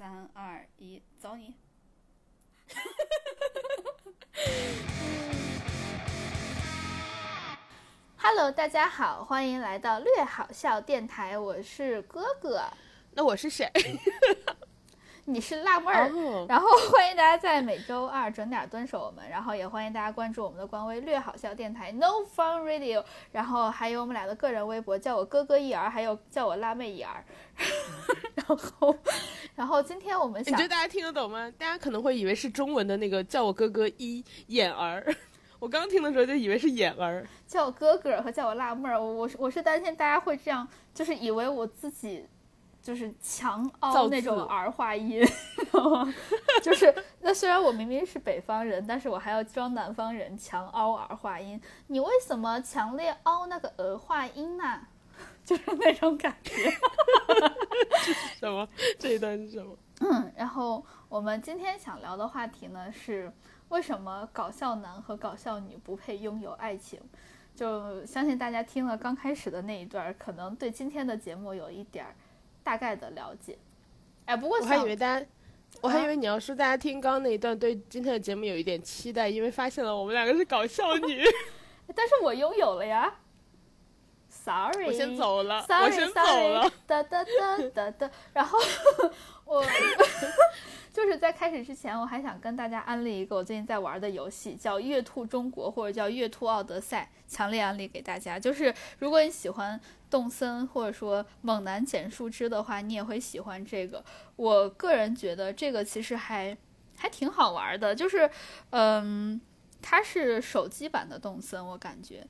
三二一，走你！Hello，大家好，欢迎来到略好笑电台，我是哥哥，那我是谁？你是辣妹儿。哦然后欢迎大家在每周二准点蹲守我们，然后也欢迎大家关注我们的官微“略好笑电台 ”No Fun Radio，然后还有我们俩的个人微博，叫我哥哥一儿，还有叫我辣妹一儿。然后，然后今天我们想你觉得大家听得懂吗？大家可能会以为是中文的那个叫我哥哥一眼儿，我刚听的时候就以为是眼儿。叫我哥哥和叫我辣妹儿，我我是我是担心大家会这样，就是以为我自己就是强凹那种儿化音，就是那虽然我明明是北方人，但是我还要装南方人，强凹儿化音。你为什么强烈凹那个儿化音呢？就是那种感觉。什么？这一段是什么？嗯，然后我们今天想聊的话题呢是为什么搞笑男和搞笑女不配拥有爱情？就相信大家听了刚开始的那一段儿，可能对今天的节目有一点儿大概的了解。哎，不过我还以为大家，我还以为你要说大家听刚刚那一段对今天的节目有一点期待，因为发现了我们两个是搞笑女。但是我拥有了呀。Sorry，我先走了 Sorry, 我先走 sorry, 了。哒哒哒哒哒。然后 我就是在开始之前，我还想跟大家安利一个我最近在玩的游戏，叫《月兔中国》或者叫《月兔奥德赛》，强烈安利给大家。就是如果你喜欢动森或者说猛男捡树枝的话，你也会喜欢这个。我个人觉得这个其实还还挺好玩的，就是嗯，它是手机版的动森，我感觉。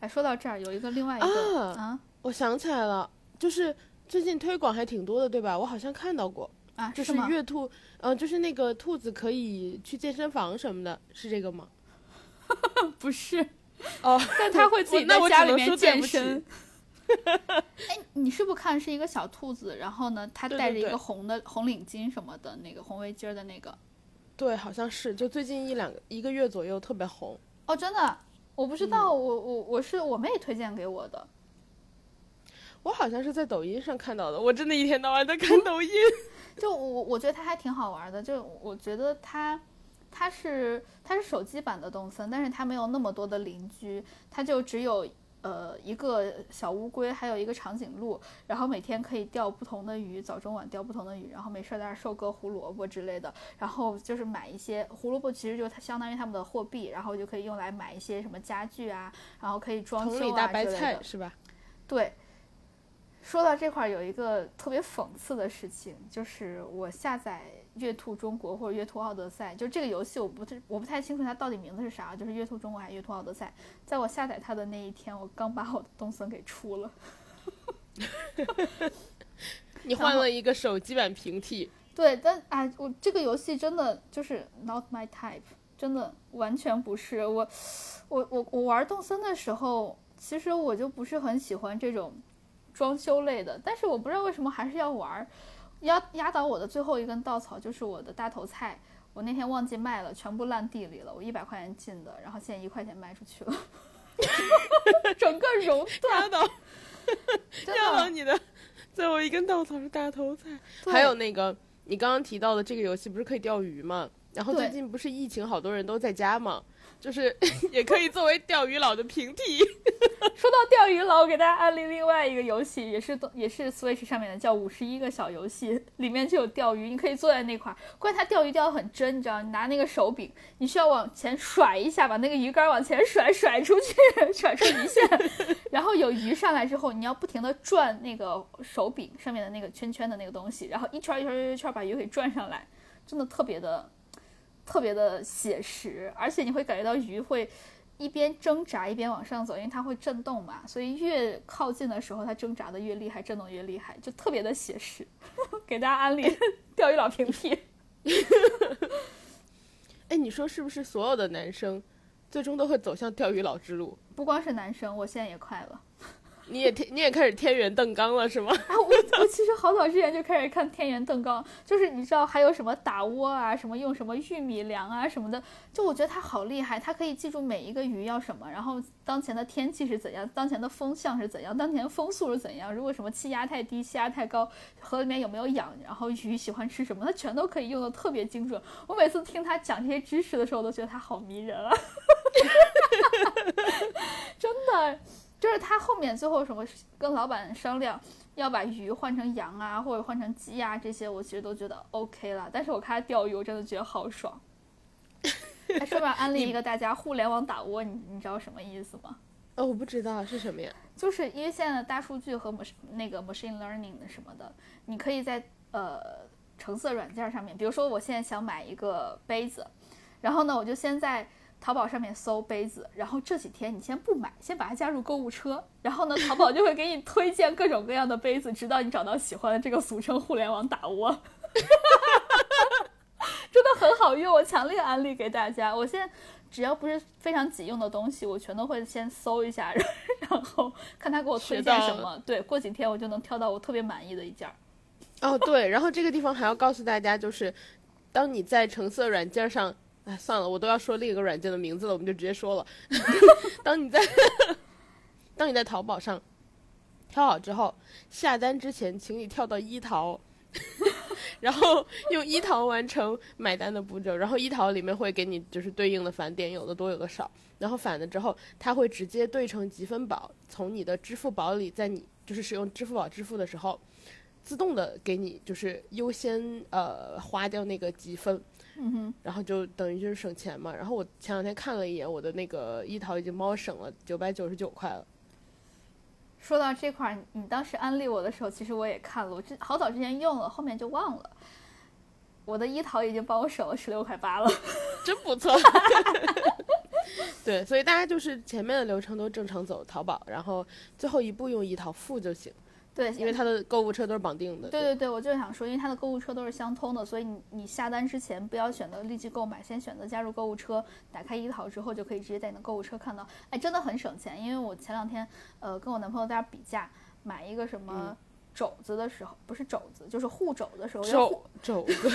哎，说到这儿，有一个另外一个啊啊我想起来了，就是最近推广还挺多的，对吧？我好像看到过，啊，就是吗？月兔，呃、就是那个兔子可以去健身房什么的，是这个吗？不是，哦，但他会自己在家里面健身。哎，你是不是看是一个小兔子，然后呢，它戴着一对对对个红的红领巾什么的那个红围巾儿的那个？对，好像是，就最近一两个一个月左右特别红。哦，真的，我不知道，我我我是我妹推荐给我的。我好像是在抖音上看到的，我真的一天到晚在看抖音。就我我觉得它还挺好玩的，就我觉得它它是它是手机版的动森，但是它没有那么多的邻居，它就只有呃一个小乌龟，还有一个长颈鹿，然后每天可以钓不同的鱼，早中晚钓不同的鱼，然后没事儿在那儿收割胡萝卜之类的，然后就是买一些胡萝卜，其实就它相当于他们的货币，然后就可以用来买一些什么家具啊，然后可以装修啊之类的。菜是吧？对，说到这块儿，有一个特别讽刺的事情，就是我下载月兔中国或者月兔奥德赛，就这个游戏我不太我不太清楚它到底名字是啥，就是月兔中国还是月兔奥德赛。在我下载它的那一天，我刚把我的动森给出了。你换了一个手机版平替，对，但哎，我这个游戏真的就是 not my type，真的完全不是我。我我我玩动森的时候，其实我就不是很喜欢这种装修类的，但是我不知道为什么还是要玩儿。压压倒我的最后一根稻草就是我的大头菜，我那天忘记卖了，全部烂地里了。我一百块钱进的，然后现在一块钱卖出去了，整个熔断压，倒真压倒的。你的最后一根稻草是大头菜。还有那个你刚刚提到的这个游戏，不是可以钓鱼吗？然后最近不是疫情，好多人都在家嘛，就是 也可以作为钓鱼佬的平替。说到钓鱼佬，我给大家安利另外一个游戏，也是也是 Switch 上面的，叫五十一个小游戏，里面就有钓鱼，你可以坐在那块儿。关键它钓鱼钓的很真，你知道，你拿那个手柄，你需要往前甩一下，把那个鱼竿往前甩，甩出去，甩出鱼线，然后有鱼上来之后，你要不停的转那个手柄上面的那个圈圈的那个东西，然后一圈一圈一圈一圈把鱼给转上来，真的特别的特别的写实，而且你会感觉到鱼会。一边挣扎一边往上走，因为它会震动嘛，所以越靠近的时候，它挣扎的越厉害，震动越厉害，就特别的写实。给大家安利钓鱼佬平替。哎，你说是不是所有的男生最终都会走向钓鱼佬之路？不光是男生，我现在也快了。你也天你也开始天元邓刚了是吗？啊，我我其实好早之前就开始看天元邓刚，就是你知道还有什么打窝啊，什么用什么玉米粮啊什么的，就我觉得他好厉害，他可以记住每一个鱼要什么，然后当前的天气是怎样，当前的风向是怎样，当前风速是怎样，如果什么气压太低、气压太高，河里面有没有氧，然后鱼喜欢吃什么，他全都可以用的特别精准。我每次听他讲这些知识的时候，都觉得他好迷人啊，真的。就是他后面最后什么跟老板商量要把鱼换成羊啊，或者换成鸡啊，这些我其实都觉得 OK 了。但是我看他钓鱼，我真的觉得好爽。还顺便安利一个大家，互联网打窝，你你知道什么意思吗？哦，我不知道是什么呀。就是因为现在的大数据和那个 machine learning 的什么的，你可以在呃橙色软件上面，比如说我现在想买一个杯子，然后呢，我就先在。淘宝上面搜杯子，然后这几天你先不买，先把它加入购物车，然后呢，淘宝就会给你推荐各种各样的杯子，直到你找到喜欢的。这个俗称互联网打窝，真的很好用，我强烈安利给大家。我现在只要不是非常急用的东西，我全都会先搜一下，然后看他给我推荐什么。对，过几天我就能挑到我特别满意的一件。哦，对，然后这个地方还要告诉大家，就是当你在橙色软件上。哎，算了，我都要说另一个软件的名字了，我们就直接说了。当你在当你在淘宝上挑好之后，下单之前，请你跳到一淘，然后用一淘完成买单的步骤。然后一淘里面会给你就是对应的返点，有的多有的少。然后返了之后，它会直接兑成积分宝，从你的支付宝里，在你就是使用支付宝支付的时候，自动的给你就是优先呃花掉那个积分。嗯哼，然后就等于就是省钱嘛。然后我前两天看了一眼，我的那个一淘已经帮我省了九百九十九块了。说到这块儿，你当时安利我的时候，其实我也看了，我之好早之前用了，后面就忘了。我的一淘已经帮我省了十六块八了，真不错。对，所以大家就是前面的流程都正常走淘宝，然后最后一步用一淘付就行。对，因为它的购物车都是绑定的。对对对，我就想说，因为它的购物车都是相通的，所以你你下单之前不要选择立即购买，先选择加入购物车，打开一淘之后就可以直接在你的购物车看到。哎，真的很省钱，因为我前两天呃跟我男朋友在那比价，买一个什么肘子的时候，不是肘子，就是护肘的时候，肘肘子，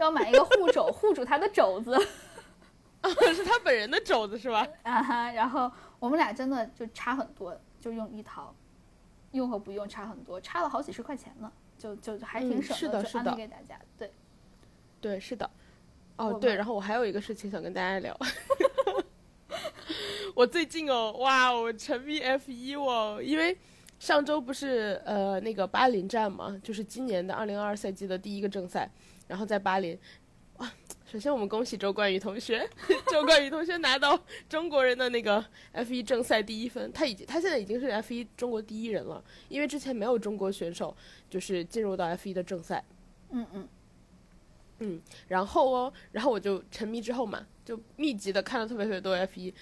要买一个护肘护住他的肘子，是他本人的肘子是吧？啊哈，然后我们俩真的就差很多，就用一淘。用和不用差很多，差了好几十块钱呢，就就还挺省的，就安利给大家。对，对，是的。哦，对，然后我还有一个事情想跟大家聊。我最近哦，哇，我沉迷 F 一哦，因为上周不是呃那个巴林站嘛，就是今年的二零二二赛季的第一个正赛，然后在巴林。哇，首先我们恭喜周冠宇同学，周冠宇同学拿到中国人的那个 F 一正赛第一分，他已经他现在已经是 F 一中国第一人了，因为之前没有中国选手就是进入到 F 一的正赛。嗯嗯嗯，然后哦，然后我就沉迷之后嘛，就密集的看了特别特别多 F 一。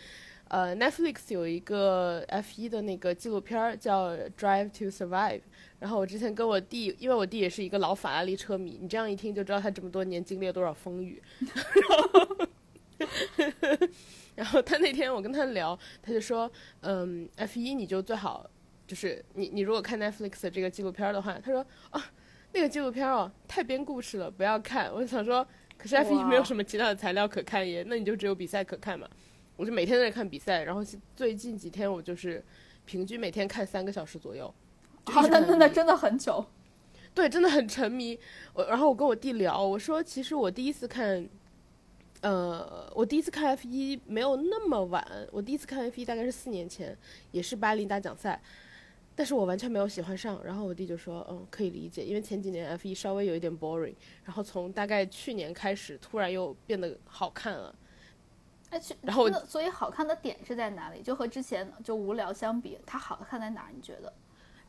呃，Netflix 有一个 F 一的那个纪录片叫《Drive to Survive》。然后我之前跟我弟，因为我弟也是一个老法拉利车迷，你这样一听就知道他这么多年经历了多少风雨。然后 他那天我跟他聊，他就说，嗯，F 一你就最好就是你你如果看 Netflix 这个纪录片的话，他说啊，那个纪录片哦太编故事了，不要看。我想说，可是 F 一没有什么其他的材料可看耶，那你就只有比赛可看嘛。我就每天在看比赛，然后最近几天我就是平均每天看三个小时左右。好，那那那真的很久，对，真的很沉迷。我然后我跟我弟聊，我说其实我第一次看，呃，我第一次看 F 一没有那么晚，我第一次看 F 一大概是四年前，也是巴黎大奖赛，但是我完全没有喜欢上。然后我弟就说，嗯，可以理解，因为前几年 F 一稍微有一点 boring，然后从大概去年开始，突然又变得好看了。哎，然后所以好看的点是在哪里？就和之前就无聊相比，它好看在哪？你觉得？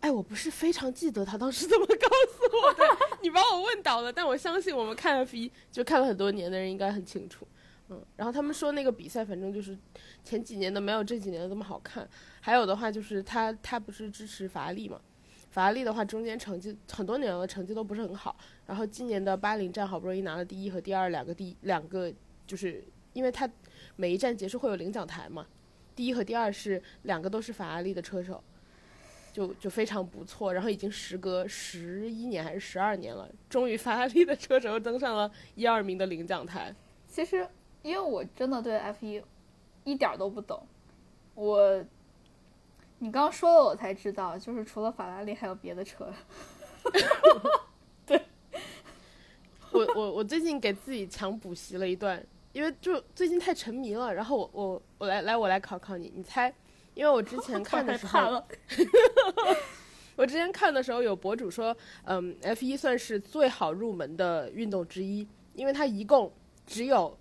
哎，我不是非常记得他当时怎么告诉我的，你把我问倒了。但我相信我们看 F 一就看了很多年的人应该很清楚，嗯。然后他们说那个比赛反正就是前几年的没有这几年的这么好看。还有的话就是他他不是支持法拉利嘛，法拉利的话中间成绩很多年了成绩都不是很好。然后今年的巴林站好不容易拿了第一和第二两个第两个，就是因为他每一站结束会有领奖台嘛，第一和第二是两个都是法拉利的车手。就就非常不错。然后已经时隔十一年还是十二年了，终于法拉利的车手登上了一二名的领奖台。其实因为我真的对 F 一一点都不懂，我你刚说了我才知道，就是除了法拉利还有别的车。对我我我最近给自己强补习了一段，因为就最近太沉迷了。然后我我我来来我来考考你，你猜？因为我之前看的时候，了。我之前看的时候有博主说，嗯，F 一算是最好入门的运动之一，因为它一共只有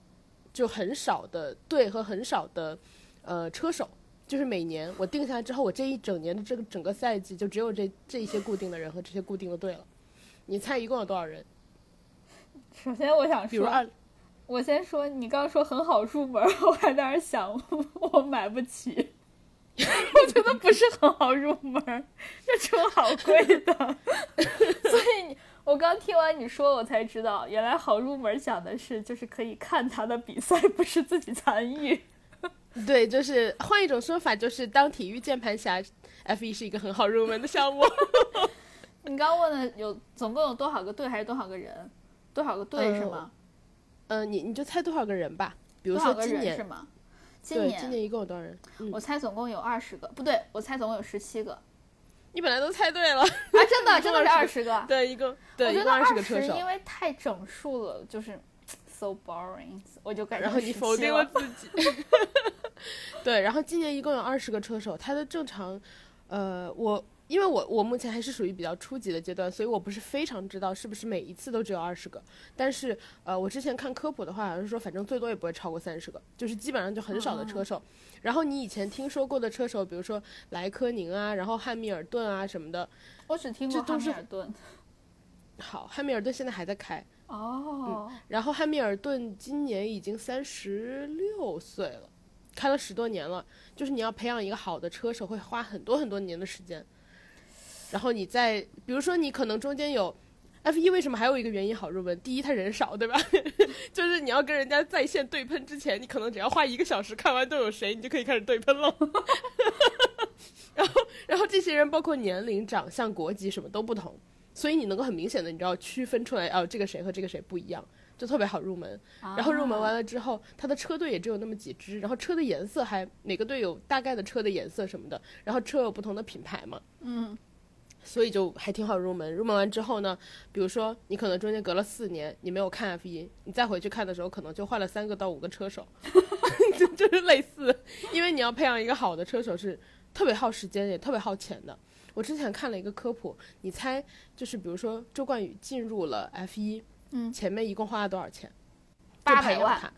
就很少的队和很少的呃车手，就是每年我定下来之后，我这一整年的这个整个赛季就只有这这一些固定的人和这些固定的队了。你猜一共有多少人？首先我想说，比如二，我先说，你刚刚说很好入门，我还在那儿想，我买不起。我觉得不是很好入门，这车好贵的。所以你，我刚听完你说，我才知道，原来好入门讲的是就是可以看他的比赛，不是自己参与。对，就是换一种说法，就是当体育键盘侠，F 一是一个很好入门的项目。你刚问的有总共有多少个队，还是多少个人？多少个队是吗？嗯，你你就猜多少个人吧。比如说今年人是，吗？今，年今年一共有多少人？嗯，我猜总共有二十个，不对，我猜总共有十七个啊！你本来都猜对了啊。真的真的是二十个。对，一共我对，我觉得二十个车手因。为太整数了，就是 so boring，我就感觉然后你否定了了。自己。对，然后今年一共有二十个车手，他的正常，呃，我因为我我目前还是属于比较初级的阶段，所以我不是非常知道是不是每一次都只有二十个。但是呃，我之前看科普的话，好像是说反正最多也不会超过三十个，就是基本上就很少的车哦手。然后你以前听说过的车手，比如说莱科宁啊，然后汉密尔顿啊什么的，我只听过汉密尔顿。好，汉密尔顿现在还在开，哦，然后汉密尔顿今年已经三十六岁了，开了十多年了。就是你要培养一个好的车手，会花很多很多年的时间。然后你在，比如说你可能中间有 F 一，为什么还有一个原因好入门？第一，他人少，对吧？就是你要跟人家在线对喷之前，你可能只要花一个小时看完都有谁，你就可以开始对喷了。然后，然后这些人包括年龄、长相、国籍什么都不同，所以你能够很明显的，你知道区分出来，哦，这个谁和这个谁不一样，就特别好入门。然后入门完了，之后，他的车队也只有那么几支，然后车的颜色还每个队有大概的车的颜色什么的，然后车有不同的品牌嘛，嗯，所以就还挺好入门。入门完之后呢，比如说你可能中间隔了四年，你没有看 F 一，你再回去看的时候，可能就换了三个到五个车手，就 就是类似，因为你要培养一个好的车手是特别耗时间也特别耗钱的。我之前看了一个科普，你猜就是比如说周冠宇进入了 F 一，嗯前面一共花了多少钱？八百万。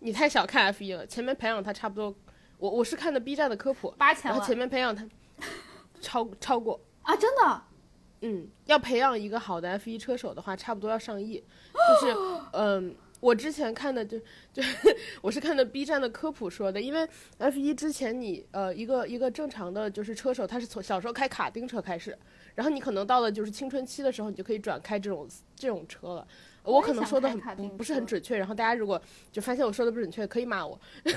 你太小看 F 一了，前面培养他差不多，我我是看的 B 站的科普，八千然后前面培养他超超过，啊！真的，嗯，要培养一个好的 F 一车手的话，差不多要上亿，就是 嗯。我之前看的就就 我是看的 B 站的科普说的，因为 F 一之前你呃一个一个正常的就是车手，他是从小时候开卡丁车开始，然后你可能到了就是青春期的时候，你就可以转开这种这种车了。我可能说的很不不是很准确，然后大家如果就发现我说的不准确，可以骂我。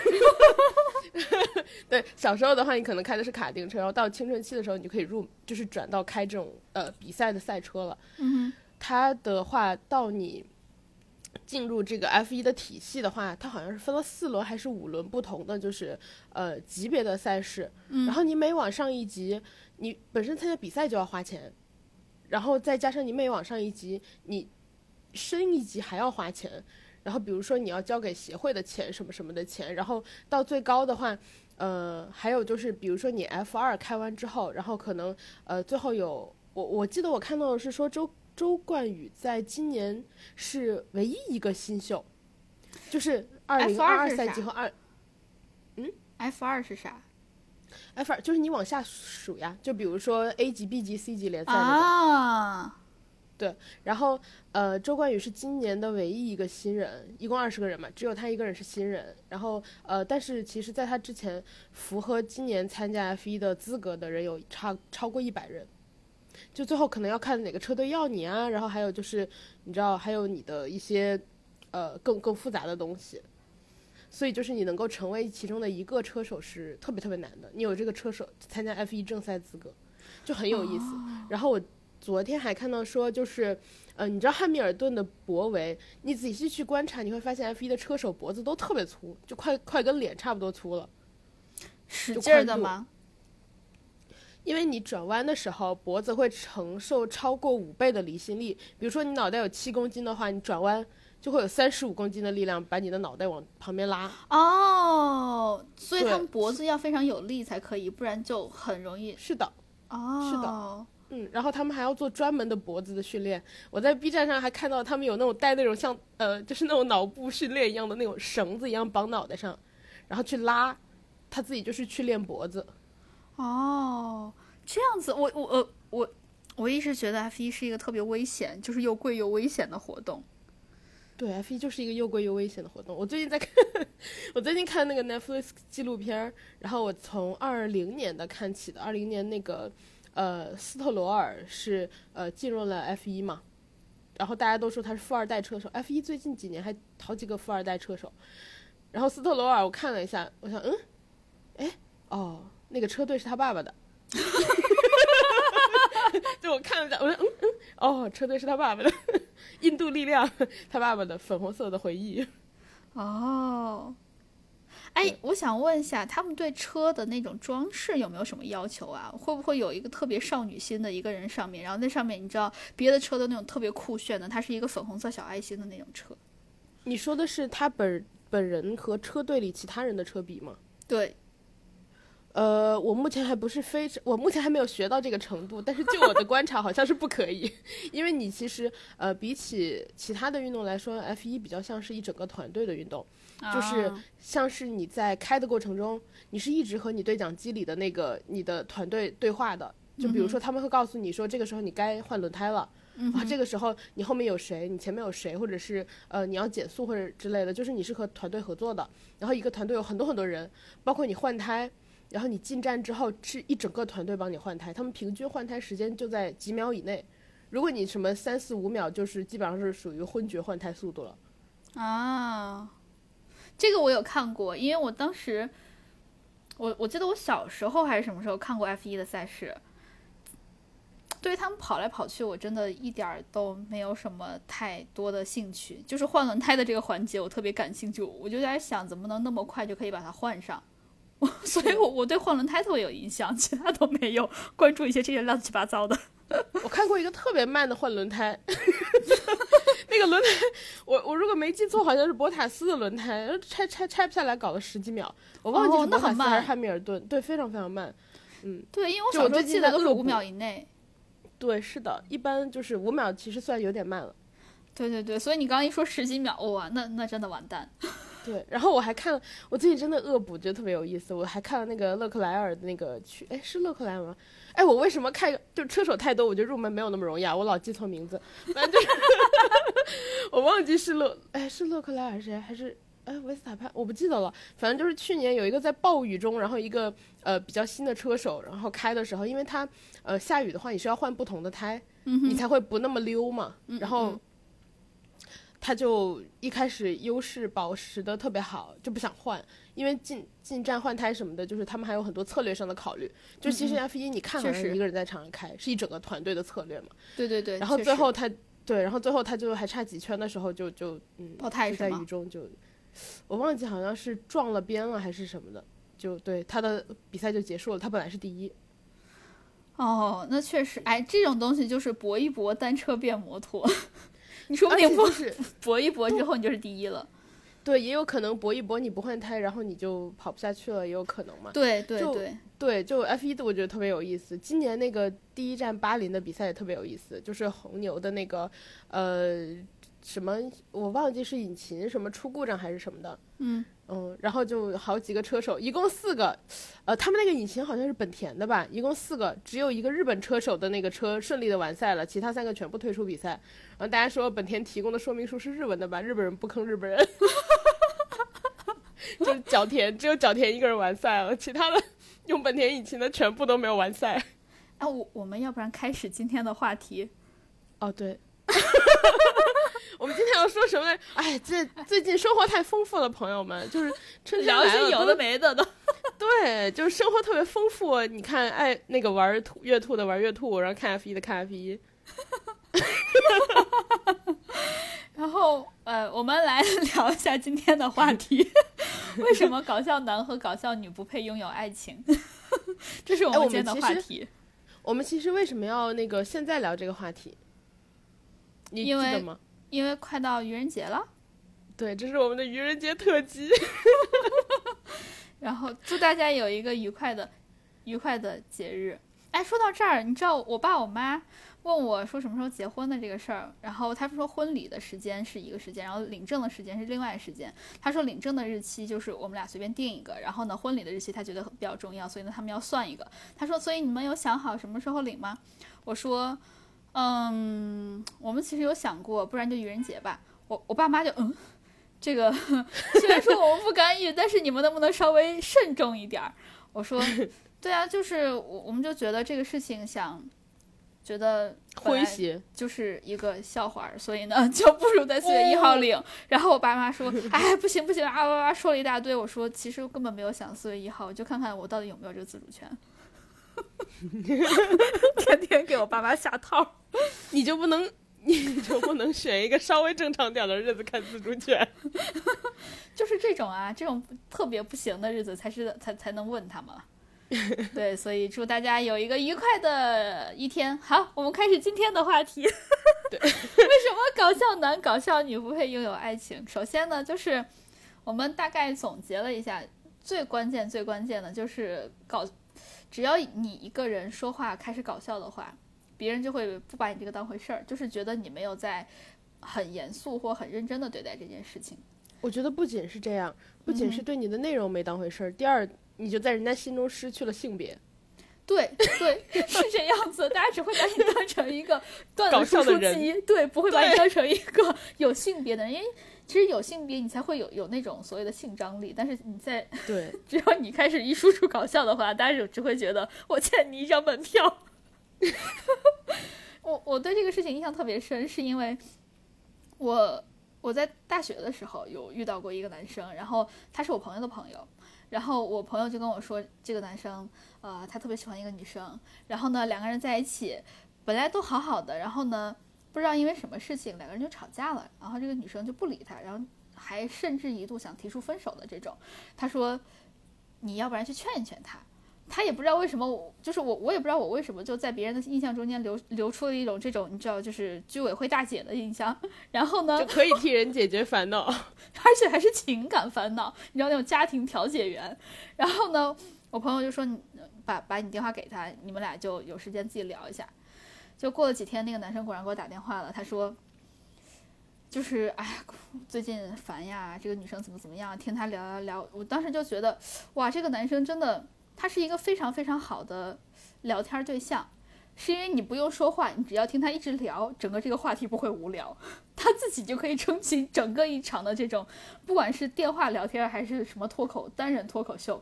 对，小时候的话，你可能开的是卡丁车，然后到青春期的时候，你就可以入，就是转到开这种呃比赛的赛车了。嗯它的话，到你进入这个 F 一的体系的话，它好像是分了四轮还是五轮不同的，就是呃级别的赛事。嗯然后你每往上一级，你本身参加比赛就要花钱，然后再加上你每往上一级，你升一级还要花钱。然后比如说你要交给协会的钱什么什么的钱，然后到最高的话，呃，还有就是比如说你 F 二开完之后，然后可能呃最后有我我记得我看到的是说周周冠宇在今年是唯一一个新秀，就是二零二 F2 二赛季和二嗯，F 二是啥 F 二就是你往下数呀，就比如说 A 级、B 级、C 级联赛那种。啊？然后，呃，周冠宇是今年的唯一一个新人，一共二十个人嘛，只有他一个人是新人。然后，呃，但是其实在他之前，符合今年参加 F 一的资格的人有超超过一百人。就最后可能要看哪个车队要你啊，然后还有就是你知道还有你的一些呃更更复杂的东西。所以就是你能够成为其中的一个车手是特别特别难的。你有这个车手参加 F 一正赛资格，就很有意思。然后我昨天还看到说，就是呃，你知道汉密尔顿的脖围，你仔细去观察，你会发现 F 一的车手脖子都特别粗，就快快跟脸差不多粗了。使劲儿的吗？因为你转弯的时候，脖子会承受超过五倍的离心力。比如说你脑袋有七公斤的话，你转弯就会有三十五公斤的力量把你的脑袋往旁边拉。哦，所以他们脖子要非常有力才可以，不然就很容易。是的，哦，是的。嗯，然后他们还要做专门的脖子的训练。我在 B 站上还看到他们有那种带那种像呃，就是那种脑部训练一样的那种绳子一样绑脑袋上，然后去拉，他自己就是去练脖子。哦，这样子，我我我我我一直觉得 F 一是一个特别危险，就是又贵又危险的活动。对，F 一就是一个又贵又危险的活动。我最近在看，我最近看那个 Netflix 纪录片儿，然后我从二零年的看起的，二零年那个呃斯特罗尔是呃进入了 F 一嘛，然后大家都说他是富二代车手，F 一最近几年还好几个富二代车手，然后斯特罗尔我看了一下，我想嗯，哎哦，那个车队是他爸爸的。就我看了一下，我说嗯嗯，哦，车队是他爸爸的，印度力量，他爸爸的粉红色的回忆。哦，哎，我想问一下，他们对车的那种装饰有没有什么要求啊？会不会有一个特别少女心的一个人上面，然后那上面你知道别的车都那种特别酷炫的，它是一个粉红色小爱心的那种车？你说的是他本本人和车队里其他人的车比吗？对，呃，我目前还不是非常，我目前还没有学到这个程度，但是就我的观察，好像是不可以，因为你其实呃，比起其他的运动来说，F 一比较像是一整个团队的运动，就是啊像是你在开的过程中，你是一直和你对讲机里的那个你的团队对话的。就比如说，他们会告诉你说，这个时候你该换轮胎了，啊，这个时候你后面有谁，你前面有谁，或者是呃你要减速或者之类的，就是你是和团队合作的。然后一个团队有很多很多人，包括你换胎，然后你进站之后是一整个团队帮你换胎，他们平均换胎时间就在几秒以内。如果你什么三四五秒，就是基本上是属于昏厥换胎速度了。啊，这个我有看过，因为我当时，我我记得我小时候还是什么时候看过 F 一的赛事。对于他们跑来跑去，我真的一点儿都没有什么太多的兴趣。就是换轮胎的这个环节，我特别感兴趣，我就在想怎么能那么快就可以把它换上。所以我我对换轮胎特别有印象，其他都没有关注一些这些乱七八糟的。我看过一个特别慢的换轮胎，那个轮胎，我我如果没记错，好像是博塔斯的轮胎，拆拆拆不下来，搞了十几秒，我忘记哦是博塔斯还是汉密尔顿，对，非常非常慢。嗯对，因为我小时候记得都是五秒以内。对，是的，一般就是五秒，其实算有点慢了。对对对，所以你刚刚一说十几秒，哇，那那真的完蛋。对，然后我还看了，我最近真的恶补，觉得特别有意思。我还看了那个勒克莱尔的那个去，哎，是勒克莱尔吗？哎，我为什么看就车手太多，我觉得入门没有那么容易啊，我老记错名字。反正就是 我忘记是勒，哎，是勒克莱尔谁还是哎维斯塔潘？我不记得了。反正就是去年有一个在暴雨中，然后一个呃比较新的车手，然后开的时候，因为他呃下雨的话，你是要换不同的胎，你才会不那么溜嘛。然后。他就一开始优势保持的特别好，就不想换，因为进进站换胎什么的，就是他们还有很多策略上的考虑。就其实 F 一你看好像确实一个人在场上开，是一整个团队的策略嘛。对对对，然后最后他对，然后最后他就还差几圈的时候就就嗯爆胎就是在雨中就，我忘记好像是撞了边了还是什么的，就对他的比赛就结束了。他本来是第一，哦，那确实，哎，这种东西就是搏一搏，单车变摩托。你说不定不是搏一搏之后，你就是第一了。对，也有可能搏一搏你不换胎，然后你就跑不下去了，也有可能嘛。对对就对，对，就 F 一的我觉得特别有意思。今年那个第一站巴林的比赛也特别有意思，就是红牛的那个呃什么，我忘记是引擎什么出故障还是什么的。嗯嗯，然后就好几个车手，一共四个，呃，他们那个引擎好像是本田的吧，一共四个，只有一个日本车手的那个车顺利的完赛了，其他三个全部退出比赛。然后大家说本田提供的说明书是日文的吧，日本人不坑日本人，就是角田，只有角田一个人完赛了，其他的用本田引擎的全部都没有完赛。啊，我我们要不然开始今天的话题？哦，对。我们今天要说什么来，哎，这最近生活太丰富了，朋友们，就是春天来了，有的没的都。对，就是生活特别丰富。你看，爱那个玩兔月兔的玩月兔，然后看 F 一的看 F 一。然后，呃，我们来聊一下今天的话题：为什么搞笑男和搞笑女不配拥有爱情？这是我们今天的话题。我们其实为什么要那个现在聊这个话题？你记得吗？因为快到愚人节了。对，这是我们的愚人节特辑。然后祝大家有一个愉快的、愉快的节日。哎，说到这儿，你知道我爸我妈。问我说什么时候结婚的这个事儿，然后他说婚礼的时间是一个时间，然后领证的时间是另外时间。他说领证的日期就是我们俩随便定一个，然后呢婚礼的日期他觉得比较重要，所以呢他们要算一个。他说，所以你们有想好什么时候领吗？我说，嗯，我们其实有想过，不然就愚人节吧。我我爸妈就嗯，这个 虽然说我们不干预，但是你们能不能稍微慎重一点儿？我说，对啊，就是我我们就觉得这个事情想。觉得诙谐就是一个笑话，所以呢，就不如在四月一号领。然后我爸妈说：“哎，不行不行啊！”哇哇说了一大堆。我说：“其实根本没有想四月一号，就看看我到底有没有这个自主权。”天天给我爸妈下套，你就不能，你就不能选一个稍微正常点的日子看自主权？就是这种啊，这种特别不行的日子才是才才能问他们。对，所以祝大家有一个愉快的一天。好，我们开始今天的话题。对，为什么搞笑男、搞笑女不配拥有爱情？首先呢，就是我们大概总结了一下，最关键、最关键的就是搞，只要你一个人说话开始搞笑的话，别人就会不把你这个当回事儿，就是觉得你没有在很严肃或很认真的对待这件事情。我觉得不仅是这样，不仅是对你的内容没当回事儿，第二。你就在人家心中失去了性别，对对，是这样子，大家只会把你当成一个 段子输出机，对，不会把你当成一个有性别的人，因为其实有性别，你才会有有那种所谓的性张力。但是你在对，只要你开始一输出搞笑的话，大家就只会觉得 我欠你一张门票。我我对这个事情印象特别深，是因为我我在大学的时候有遇到过一个男生，然后他是我朋友的朋友。然后我朋友就跟我说，这个男生，呃，他特别喜欢一个女生，然后呢，两个人在一起，本来都好好的，然后呢，不知道因为什么事情，两个人就吵架了，然后这个女生就不理他，然后还甚至一度想提出分手的这种。他说，你要不然去劝一劝他。他也不知道为什么，我就是我，我也不知道我为什么就在别人的印象中间流流出了一种这种你知道就是居委会大姐的印象，然后呢就可以替人解决烦恼，而且还是情感烦恼，你知道那种家庭调解员。然后呢，我朋友就说你把把你电话给他，你们俩就有时间自己聊一下。就过了几天，那个男生果然给我打电话了，他说就是哎呀最近烦呀，这个女生怎么怎么样，听他聊聊聊，我当时就觉得哇，这个男生真的。他是一个非常非常好的聊天对象，是因为你不用说话，你只要听他一直聊，整个这个话题不会无聊，他自己就可以撑起整个一场的这种，不管是电话聊天还是什么脱口单人脱口秀，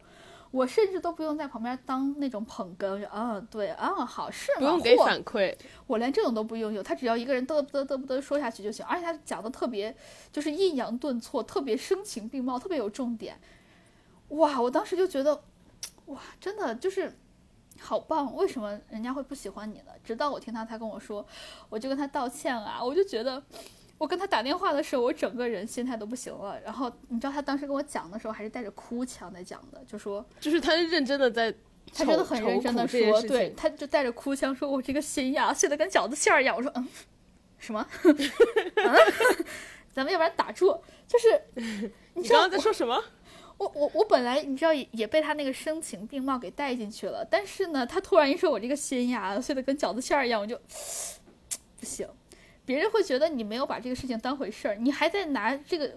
我甚至都不用在旁边当那种捧哏，嗯对嗯好是吗？不用给反馈，我连这种都不用有，他只要一个人嘚嘚嘚嘚嘚说下去就行，而且他讲的特别就是抑扬顿挫，特别声情并茂，特别有重点，哇，我当时就觉得。哇，真的就是好棒！为什么人家会不喜欢你呢？直到我听他，他跟我说，我就跟他道歉啊，我就觉得，我跟他打电话的时候，我整个人心态都不行了。然后你知道他当时跟我讲的时候，还是带着哭腔在讲的，就说，就是他认真的在，他真的很认真的说，对，他就带着哭腔说，我这个心呀，碎的跟饺子馅儿一样。我说，嗯，什么？咱们要不然打住？就是你刚刚在说什么？我我我本来你知道也也被他那个声情并茂给带进去了，但是呢，他突然一说我这个心呀碎的跟饺子馅儿一样，我就 不行。别人会觉得你没有把这个事情当回事儿，你还在拿这个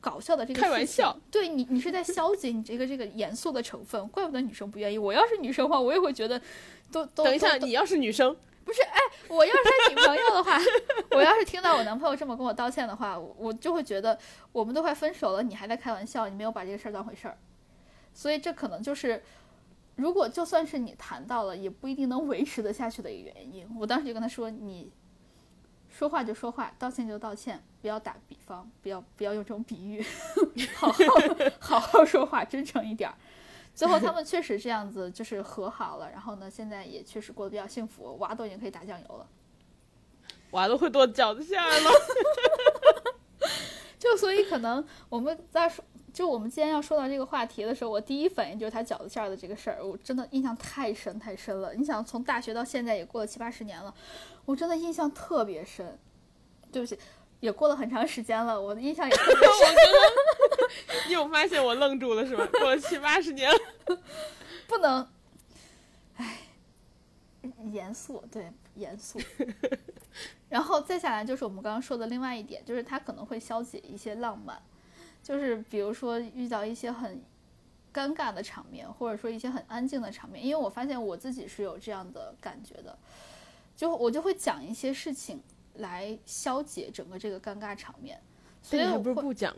搞笑的这个开玩笑，对你你是在消解你这个这个严肃的成分。怪不得女生不愿意。我要是女生的话，我也会觉得都都等一下，你要是女生。不是，哎，我要是他女朋友的话，我要是听到我男朋友这么跟我道歉的话，我就会觉得我们都快分手了，你还在开玩笑，你没有把这个事儿当回事儿，所以这可能就是，如果就算是你谈到了，也不一定能维持得下去的一个原因。我当时就跟他说，你说话就说话，道歉就道歉，不要打比方，不要不要用这种比喻，好好好好说话，真诚一点儿。最后他们确实这样子就是和好了，然后呢，现在也确实过得比较幸福，娃都已经可以打酱油了。娃都会剁饺子馅儿了。就所以可能我们在说，就我们今天要说到这个话题的时候，我第一反应就是他饺子馅儿的这个事儿，我真的印象太深太深了。你想，从大学到现在也过了七八十年了，我真的印象特别深。对不起，也过了很长时间了，我的印象也特别深。你有发现我愣住了是吧？过了七八十年了，不能，唉，严肃，对，严肃。然后再下来就是我们刚刚说的另外一点，就是它可能会消解一些浪漫，就是比如说遇到一些很尴尬的场面，或者说一些很安静的场面，因为我发现我自己是有这样的感觉的，就我就会讲一些事情来消解整个这个尴尬场面，所以我不是不讲？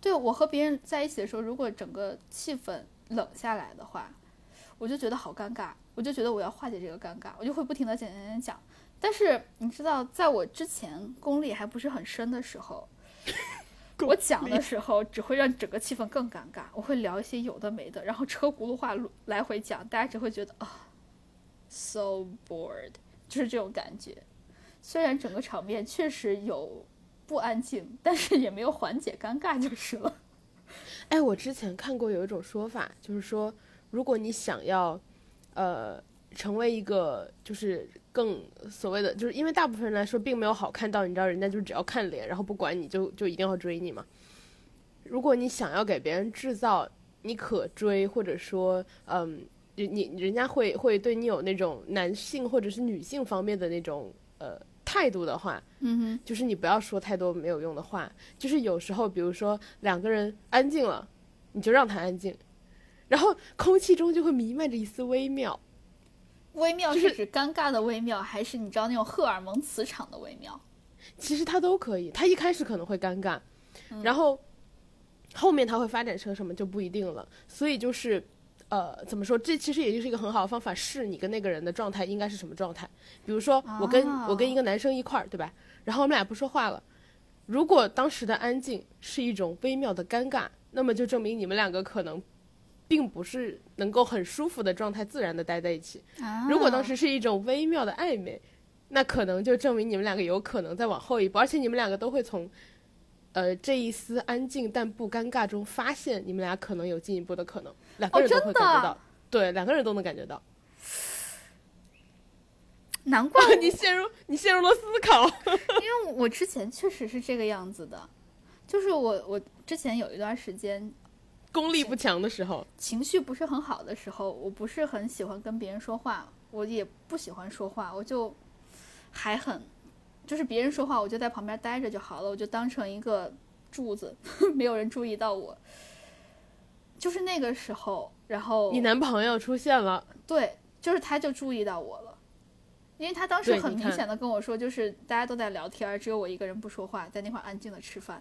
对我和别人在一起的时候，如果整个气氛冷下来的话，我就觉得好尴尬，我就觉得我要化解这个尴尬，我就会不停的讲讲讲讲。但是你知道，在我之前功力还不是很深的时候，我讲的时候只会让整个气氛更尴尬。我会聊一些有的没的，然后车轱辘话来回讲，大家只会觉得啊，so bored，就是这种感觉。虽然整个场面确实有不安静，但是也没有缓解尴尬就是了。哎，我之前看过有一种说法，就是说，如果你想要，呃，成为一个就是更所谓的，就是因为大部分人来说并没有好看到，你知道，人家就只要看脸，然后不管你就就一定要追你嘛。如果你想要给别人制造你可追，或者说，嗯，你你人家会会对你有那种男性或者是女性方面的那种呃态度的话，嗯哼，就是你不要说太多没有用的话，就是有时候，比如说两个人安静了，你就让他安静，然后空气中就会弥漫着一丝微妙。微妙是是指尴尬的微妙，还是你知道那种荷尔蒙磁场的微妙？其实他都可以，他一开始可能会尴尬，然后后面他会发展成什么就不一定了。所以就是，呃，怎么说？这其实也就是一个很好的方法，试你跟那个人的状态应该是什么状态。比如说，我跟、哦我跟一个男生一块儿，对吧？然后我们俩不说话了，如果当时的安静是一种微妙的尴尬，那么就证明你们两个可能。并不是能够很舒服的状态，自然的待在一起。啊。如果当时是一种微妙的暧昧，那可能就证明你们两个有可能再往后一步，而且你们两个都会从，呃这一丝安静但不尴尬中发现你们俩可能有进一步的可能，两个人都会感觉到，对，两个人都能感觉到。难怪 你陷入你陷入了思考，因为我之前确实是这个样子的，就是我我之前有一段时间功力不强的时候，情绪不是很好的时候，我不是很喜欢跟别人说话，我也不喜欢说话，我就还很就是别人说话我就在旁边待着就好了，我就当成一个柱子，没有人注意到我。就是那个时候，然后你男朋友出现了，对，就是他就注意到我了，因为他当时很明显的跟我说，就是大家都在聊天，只有我一个人不说话，在那块安静的吃饭。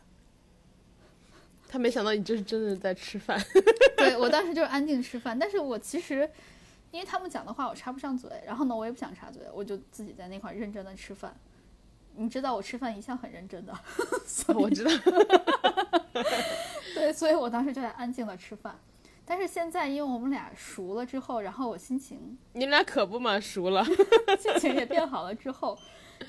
他没想到你这是真的在吃饭，对我当时就是安静吃饭，但是我其实因为他们讲的话我插不上嘴，然后呢我也不想插嘴，我就自己在那块认真的吃饭。你知道我吃饭一向很认真的，所以我知道，对，所以我当时就在安静的吃饭。但是现在因为我们俩熟了之后，然后我心情你们俩可不嘛，熟了，心情也变好了之后，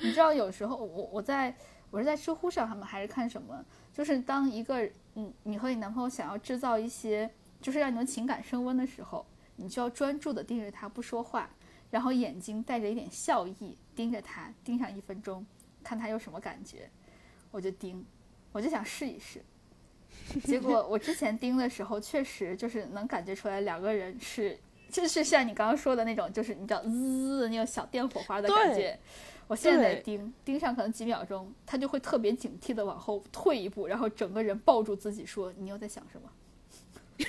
你知道有时候我我在我是在知乎上，他们还是看什么？就是当一个嗯你和你男朋友想要制造一些就是让你们情感升温的时候，你就要专注的盯着他不说话，然后眼睛带着一点笑意盯着他，盯上一分钟，看他有什么感觉。我就盯，我就想试一试。结果我之前盯的时候，确实就是能感觉出来两个人是，就是像你刚刚说的那种，就是你知道滋的那种小电火花的感觉。我现在盯，盯上可能几秒钟，他就会特别警惕的往后退一步，然后整个人抱住自己说：“你又在想什么？”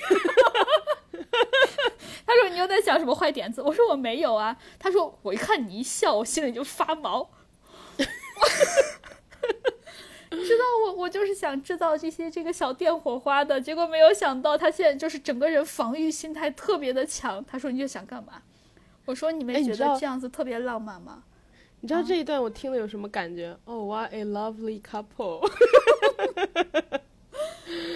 他说：“你又在想什么坏点子？”我说：“我没有啊。”他说：“我一看你一笑，我心里就发毛。”你知道我我就是想制造这些这个小电火花的，结果没有想到他现在就是整个人防御心态特别的强。他说：“你就想干嘛？”我说：“你没觉得这样子特别浪漫吗？”你知道这一段我听了有什么感觉？哦、w h a lovely couple！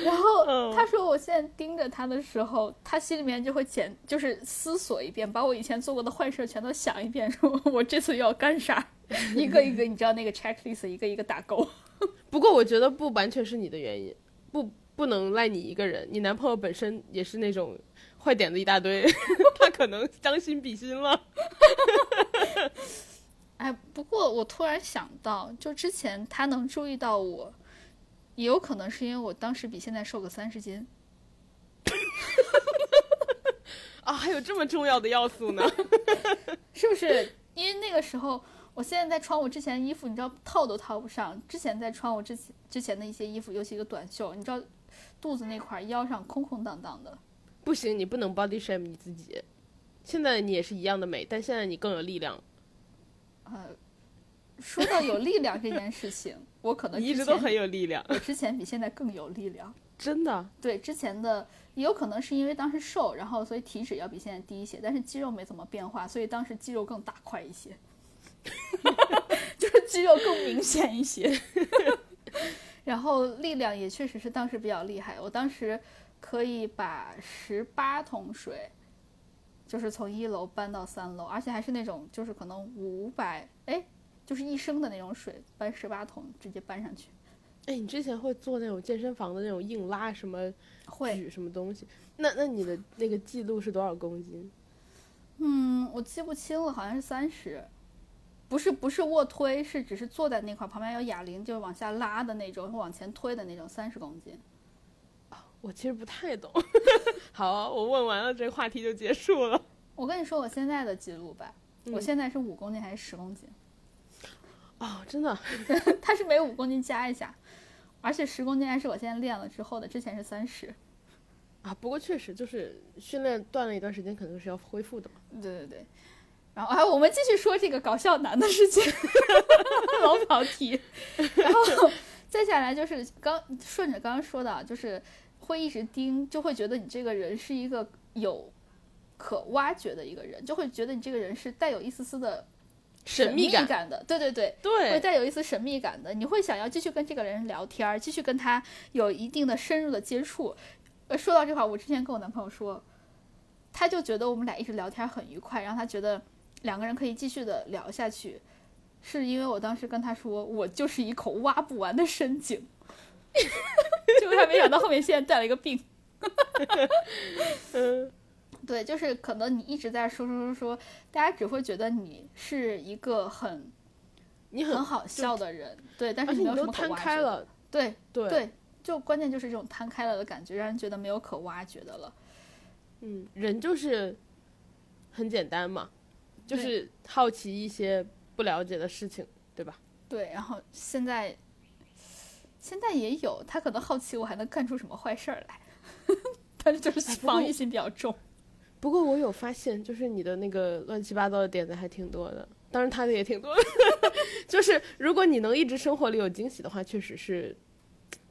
然后嗯他说我现在盯着他的时候，他心里面就会检，就是思索一遍，把我以前做过的坏事全都想一遍，说我这次又要干啥，一个一个，你知道那个 checklist 一个一个打勾。不过我觉得不完全是你的原因，不不能赖你一个人。你男朋友本身也是那种坏点子一大堆，他可能将心比心了。哎，不过我突然想到，就之前他能注意到我，也有可能是因为我当时比现在瘦个三十斤。啊，还有这么重要的要素呢？是不是？因为那个时候，我现在在穿我之前的衣服，你知道套都套不上。之前在穿我之前之前的一些衣服，尤其一个短袖，你知道肚子那块儿腰上空空荡荡的。不行，你不能 body shame 你自己。现在你也是一样的美，但现在你更有力量。呃，说到有力量这件事情，我可能一直都很有力量，我之前比现在更有力量。真的。对，之前的也有可能是因为当时瘦，然后所以体脂要比现在低一些，但是肌肉没怎么变化，所以当时肌肉更大块一些，就是肌肉更明显一些。然后力量也确实是当时比较厉害，我当时可以把十八桶水，就是从一楼搬到三楼，而且还是那种就是可能五百哎，就是一升的那种水，搬十八桶直接搬上去。哎，你之前会做那种健身房的那种硬拉什么会，举什么东西？那那你的那个记录是多少公斤？嗯，我记不清了，好像是三十，不是不是卧推，是只是坐在那块儿，旁边有哑铃，就是往下拉的那种，往前推的那种，三十公斤。我其实不太懂。好啊，我问完了，这个话题就结束了。我跟你说我现在的记录吧，我嗯现在是五公斤还是十公斤？哦，真的，它是每五公斤加一下，而且十公斤还是我现在练了之后的，之前是三十。啊，不过确实就是训练断了一段时间，肯定是要恢复的嘛。对对对。然后啊，我们继续说这个搞笑男的事情，老跑题。然后再下来就是刚顺着刚刚说的啊，就是会一直盯，就会觉得你这个人是一个有可挖掘的一个人，就会觉得你这个人是带有一丝丝的神秘感，的。对对对，会，带有一丝神秘感的，你会想要继续跟这个人聊天儿，继续跟他有一定的深入的接触。呃，说到这块儿，我之前跟我男朋友说，他就觉得我们俩一直聊天很愉快，让他觉得两个人可以继续的聊下去，是因为我当时跟他说，我就是一口挖不完的深井。结 果他没想到后面现在带了一个病。嗯，对，就是可能你一直在说说说说，大家只会觉得你是一个很你很很好笑的人，对，但是你没有什你都摊么可挖掘的开了，对对，对，就关键就是这种摊开了的感觉，让人觉得没有可挖掘的了。嗯，人就是很简单嘛，就是好奇一些不了解的事情，对吧？对，然后现在现在也有，他可能好奇我还能干出什么坏事儿来，但是就是防御心比较重。不过我有发现，就是你的那个乱七八糟的点子还挺多的，当然他的也挺多的。就是如果你能一直生活里有惊喜的话，确实是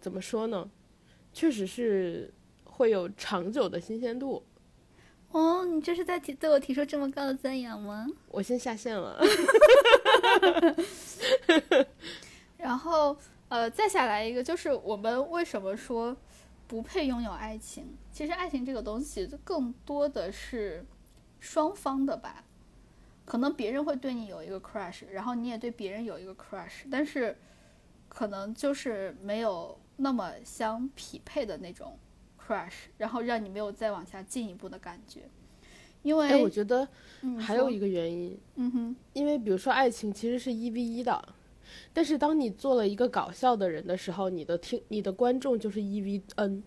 怎么说呢？确实是会有长久的新鲜度。哦，你这是在提对我提出这么高的赞扬吗？我先下线了。然后呃，再下来一个就是我们为什么说不配拥有爱情？其实爱情这个东西更多的是双方的吧。可能别人会对你有一个 crush，然后你也对别人有一个 crush，但是可能就是没有那么相匹配的那种 crush，然后让你没有再往下进一步的感觉。因为、哎，我觉得还有一个原因，嗯哼，因为比如说爱情其实是一 v 一的，但是当你做了一个搞笑的人的时候，你的听你的观众就是 E V N，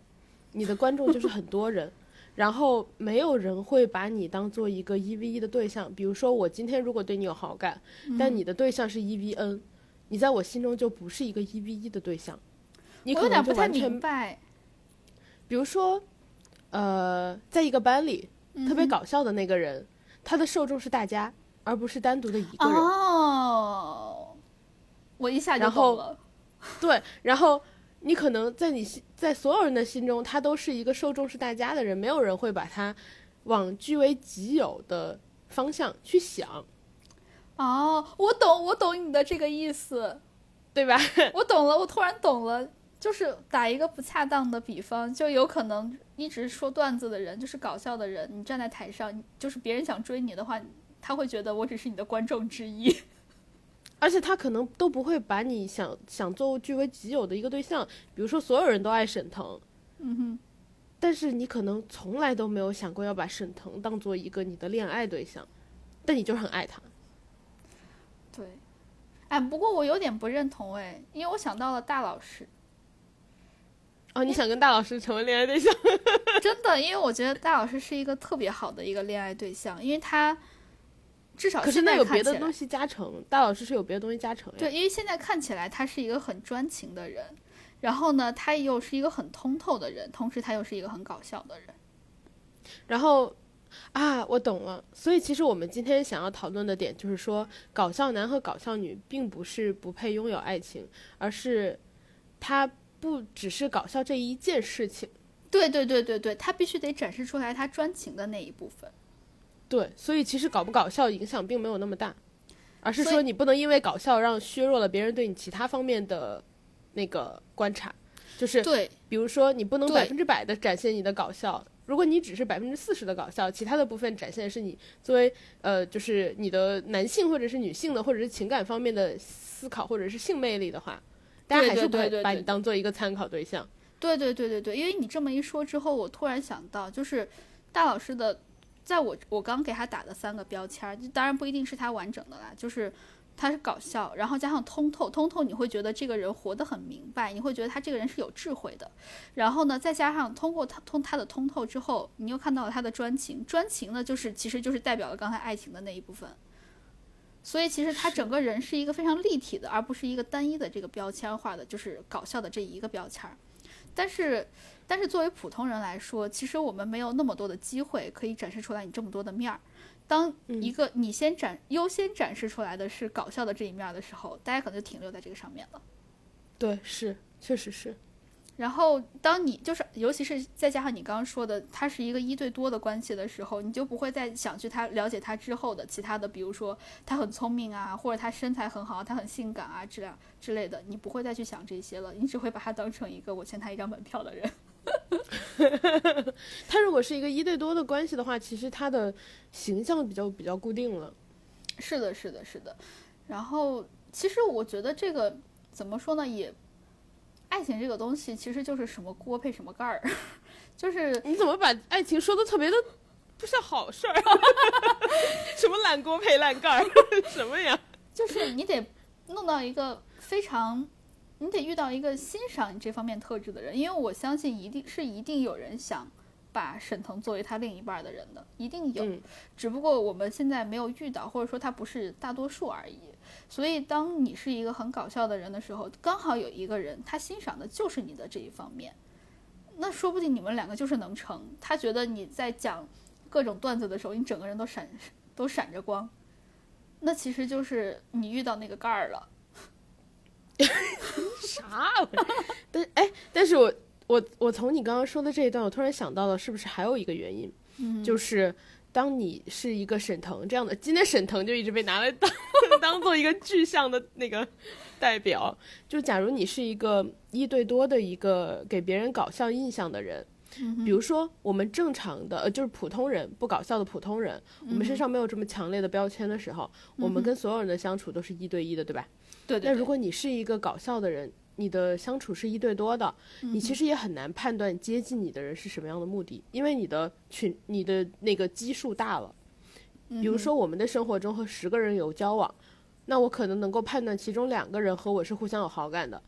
你的观众就是很多人，然后没有人会把你当做一个一 v 一的对象。比如说我今天如果对你有好感，但你的对象是 E V N，你在我心中就不是一个一 v 一的对象，你可能不太就完全明白。比如说，呃，在一个班里特别搞笑的那个人，他的受众是大家，而不是单独的一个人。哦，我一下就懂了。对，然后你可能在你心，在所有人的心中，他都是一个受重视大家的人，没有人会把他往据为己有的方向去想。哦，我懂，我懂你的这个意思，对吧？我懂了，我突然懂了。就是打一个不恰当的比方，就有可能一直说段子的人，就是搞笑的人，你站在台上，就是别人想追你的话，他会觉得我只是你的观众之一，而且他可能都不会把你想想做据为己有的一个对象，比如说所有人都爱沈腾，嗯哼，但是你可能从来都没有想过要把沈腾当做一个你的恋爱对象，但你就是很爱他。对，哎，不过我有点不认同哎，因为我想到了大老师。哦，你想跟大老师成为恋爱对象？真的，因为我觉得大老师是一个特别好的一个恋爱对象，因为他至少可是那有别的东西加成，大老师是有别的东西加成呀。对，因为现在看起来他是一个很专情的人，然后呢，他又是一个很通透的人，同时他又是一个很搞笑的人。然后啊，我懂了。所以其实我们今天想要讨论的点就是说，搞笑男和搞笑女并不是不配拥有爱情，而是他。不只是搞笑这一件事情，对对对对对，他必须得展示出来他专情的那一部分。对，所以其实搞不搞笑影响并没有那么大，而是说你不能因为搞笑让削弱了别人对你其他方面的那个观察。就是对，比如说你不能百分之百的展现你的搞笑，如果你只是百分之四十的搞笑，其他的部分展现的是你作为呃，就是你的男性或者是女性的或者是情感方面的思考或者是性魅力的话。大家还是会把你当做一个参考对象。对对对对对，因为你这么一说之后，我突然想到，就是大老师的，在我我刚给他打的三个标签儿，当然不一定是他完整的啦，就是他是搞笑，然后加上通透，通透你会觉得这个人活得很明白，你会觉得他这个人是有智慧的。然后呢，再加上通过他通他的通透之后，你又看到了他的专情，专情呢就是其实就是代表了刚才爱情的那一部分。所以其实他整个人是一个非常立体的，而不是一个单一的这个标签化的，就是搞笑的这一个标签儿。但是，但是作为普通人来说，其实我们没有那么多的机会可以展示出来你这么多的面儿。当一个你先展优先展示出来的是搞笑的这一面的时候，大家可能就停留在这个上面了。对，是，确实是。然后，当你就是，尤其是再加上你刚刚说的，他是一个一对多的关系的时候，你就不会再想去他了解他之后的其他的，比如说他很聪明啊，或者他身材很好，他很性感啊，这样之类的，你不会再去想这些了，你只会把他当成一个我欠他一张门票的人。他如果是一个一对多的关系的话，其实他的形象比较比较固定了。是的，是的，是的。然后，其实我觉得这个怎么说呢，也。爱情这个东西其实就是什么锅配什么盖儿，就是你怎么把爱情说的特别的不是好事儿？什么烂锅配烂盖儿？什么呀？就是你得弄到一个非常，你得遇到一个欣赏你这方面特质的人，因为我相信一定是一定有人想把沈腾作为他另一半的人的，一定有，只不过我们现在没有遇到，或者说他不是大多数而已。所以，当你是一个很搞笑的人的时候，刚好有一个人他欣赏的就是你的这一方面，那说不定你们两个就是能成。他觉得你在讲各种段子的时候，你整个人都闪都闪着光，那其实就是你遇到那个盖儿了。啥？但哎，但是我我我从你刚刚说的这一段，我突然想到了，是不是还有一个原因，嗯就是。当你是一个沈腾这样的，今天沈腾就一直被拿来当 当做一个具象的那个代表。就假如你是一个一对多的一个给别人搞笑印象的人，比如说我们正常的呃就是普通人不搞笑的普通人，我们身上没有这么强烈的标签的时候，我们跟所有人的相处都是一对一的，对吧？对对。那如果你是一个搞笑的人。你的相处是一对多的，你其实也很难判断接近你的人是什么样的目的，因为你的群、你的那个基数大了。比如说，我们的生活中和十个人有交往，那我可能能够判断其中两个人和我是互相有好感的。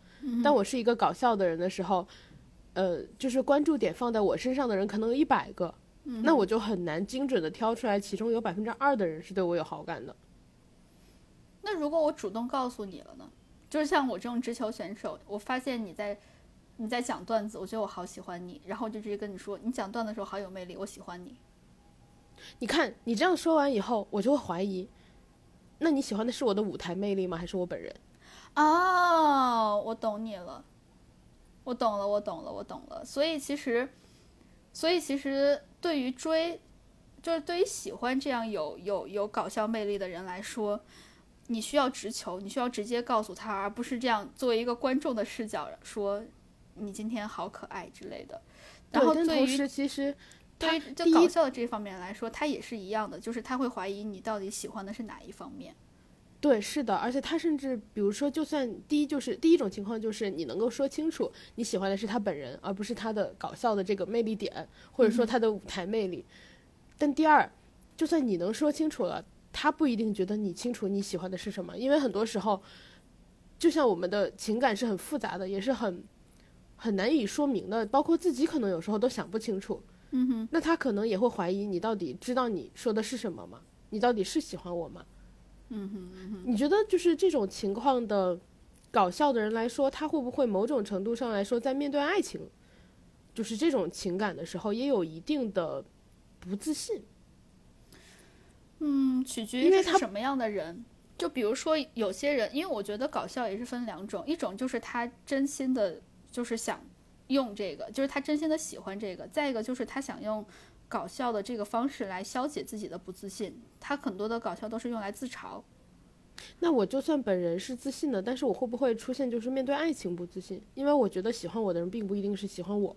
但我是一个搞笑的人的时候，呃，就是关注点放在我身上的人可能有一百个，那我就很难精准的挑出来其中有百分之二的人是对我有好感的。那如果我主动告诉你了呢？就是像我这种直球选手，我发现你在你在讲段子，我觉得我好喜欢你，然后就直接跟你说，你讲段子的时候好有魅力，我喜欢你。你看你这样说完以后，我就会怀疑，那你喜欢的是我的舞台魅力吗？还是我本人？哦，我懂你了，我懂了，我懂了，我懂了。所以其实，所以其实对于追，就是对于喜欢这样有有有搞笑魅力的人来说。你需要直球，你需要直接告诉他，而不是这样作为一个观众的视角说你今天好可爱之类的。然后同时其实对于就搞笑的这方面来说，他也是一样的，就是他会怀疑你到底喜欢的是哪一方面。对，是的，而且他甚至比如说，就算第一就是第一种情况就是你能够说清楚你喜欢的是他本人，而不是他的搞笑的这个魅力点，或者说他的舞台魅力。但第二，就算你能说清楚了，他不一定觉得你清楚你喜欢的是什么，因为很多时候，就像我们的情感是很复杂的，也是很很难以说明的，包括自己可能有时候都想不清楚。嗯哼，那他可能也会怀疑你到底知道你说的是什么吗？你到底是喜欢我吗？嗯哼，嗯哼。你觉得就是这种情况的搞笑的人来说，他会不会某种程度上来说，在面对爱情，就是这种情感的时候，也有一定的不自信？嗯，取决于他什么样的人。就比如说有些人，因为我觉得搞笑也是分两种，一种就是他真心的，就是想用这个，就是他真心的喜欢这个；再一个就是他想用搞笑的这个方式来消解自己的不自信。他很多的搞笑都是用来自嘲。那我就算本人是自信的，但是我会不会出现就是面对爱情不自信？因为我觉得喜欢我的人并不一定是喜欢我。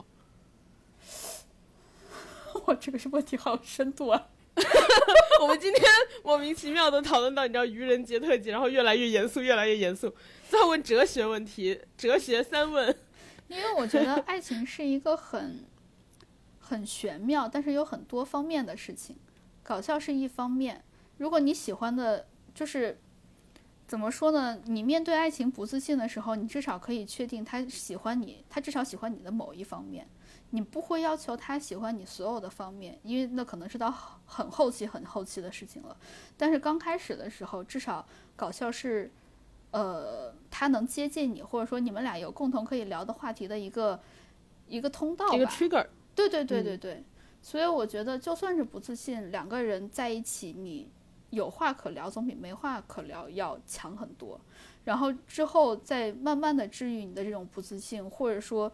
我，这个是问题好深度啊！我们今天莫名其妙的讨论到你知道愚人节特辑，然后越来越严肃，越来越严肃，再问哲学问题，哲学三问。因为我觉得爱情是一个很很玄妙，但是有很多方面的事情。搞笑是一方面，如果你喜欢的，就是怎么说呢？你面对爱情不自信的时候，你至少可以确定他喜欢你，他至少喜欢你的某一方面。你不会要求他喜欢你所有的方面，因为那可能是到很后期、很后期的事情了。但是刚开始的时候，至少搞笑是，呃，他能接近你，或者说你们俩有共同可以聊的话题的一个一个通道吧。一个 trigger，对对对对对，所以我觉得就算是不自信，两个人在一起，你有话可聊总比没话可聊要强很多。然后之后再慢慢的治愈你的这种不自信，或者说，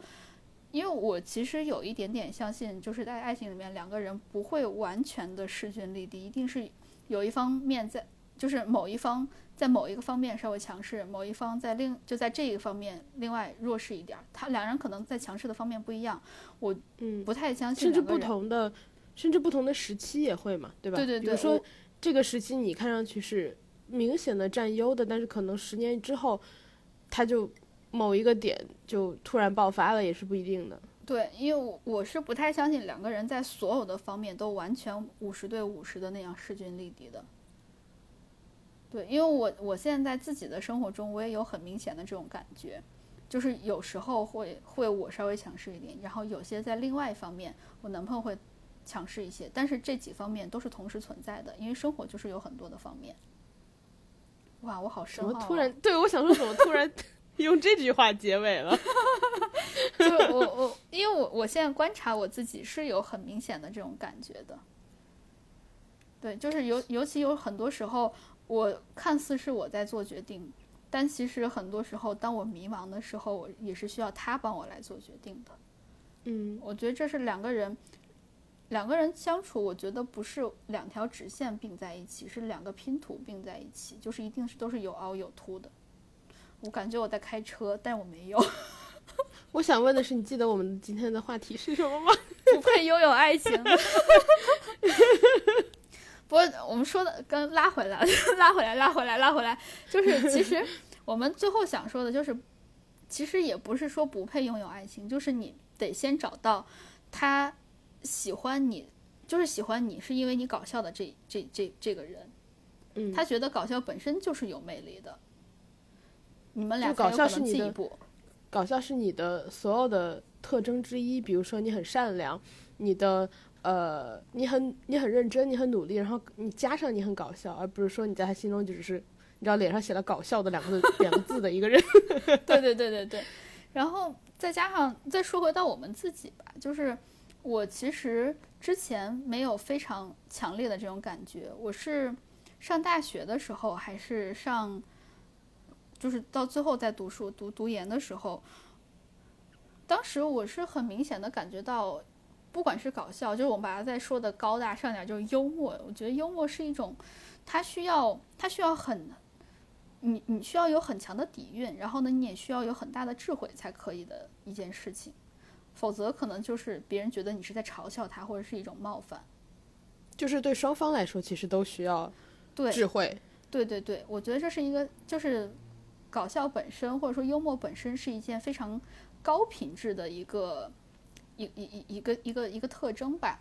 因为我其实有一点点相信，就是在爱情里面两个人不会完全的势均力敌，一定是有一方面在，就是某一方在某一个方面稍微强势，某一方在另就在这一个方面另外弱势一点儿，他两人可能在强势的方面不一样，我嗯，不太相信甚至不。同的，甚至不同的时期也会嘛，对吧？对对对，比如说这个时期你看上去是明显的占优的，但是可能十年之后，他就某一个点就突然爆发了，也是不一定的。对，因为我我是不太相信两个人在所有的方面都完全五十对五十的那样势均力敌的。对，因为我我现在在自己的生活中，我也有很明显的这种感觉，就是有时候会会我稍微强势一点，然后有些在另外一方面，我男朋友会强势一些，但是这几方面都是同时存在的，因为生活就是有很多的方面。哇，我好深怎奥、啊！么突然？对，我想说怎么突然 用这句话结尾了？就我我，因为我我现在观察我自己是有很明显的这种感觉的。对，就是尤尤其有很多时候，我看似是我在做决定，但其实很多时候，当我迷茫的时候，我也是需要他帮我来做决定的。嗯，我觉得这是两个人，两个人相处，我觉得不是两条直线并在一起，是两个拼图并在一起，就是一定是都是有凹有凸的。我感觉我在开车，但我没有。我想问的是，你记得我们今天的话题是什么吗？不配拥有爱情。不过我们说的跟拉回来，拉回来，拉回来，拉回来，就是其实 我们最后想说的就是，其实也不是说不配拥有爱情，就是你得先找到他喜欢你，就是喜欢你是因为你搞笑的这这这这个人，嗯，他觉得搞笑本身就是有魅力的，你们俩搞笑是进一步。搞笑是你的所有的特征之一，比如说你很善良，你的呃，你很你很认真，你很努力，然后你加上你很搞笑，而不是说你在他心中就只是你知道脸上写了“搞笑”的两个字两个字的一个人。对 对对对对，然后再加上再说回到我们自己吧，就是我其实之前没有非常强烈的这种感觉，我是上大学的时候还是上，就是到最后在读书读读研的时候，当时我是很明显的感觉到。不管是搞笑，就是我们把它再说的高大上点，就是幽默。我觉得幽默是一种，它需要它需要很你你需要有很强的底蕴，然后呢，你也需要有很大的智慧才可以的一件事情，否则可能就是别人觉得你是在嘲笑他，或者是一种冒犯。就是对双方来说，其实都需要对，智慧。对对对，我觉得这是一个，就是搞笑本身或者说幽默本身是一件非常高品质的一个一一一一个一个一个特征吧，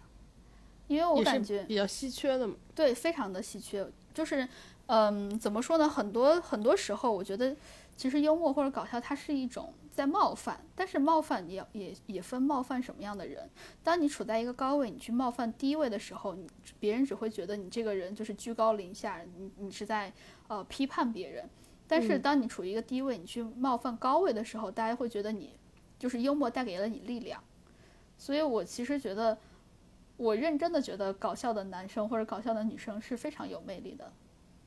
因为我感觉比较稀缺的嘛。对非常的稀缺，就是嗯，怎么说呢？很多很多时候，我觉得其实幽默或者搞笑它是一种在冒犯，但是冒犯也也也分冒犯什么样的人。当你处在一个高位，你去冒犯低位的时候，你别人只会觉得你这个人就是居高临下，你你是在呃批判别人。但是当你处于一个低位，你去冒犯高位的时候，大家会觉得你就是幽默带给了你力量。所以我其实觉得，我认真的觉得搞笑的男生或者搞笑的女生是非常有魅力的。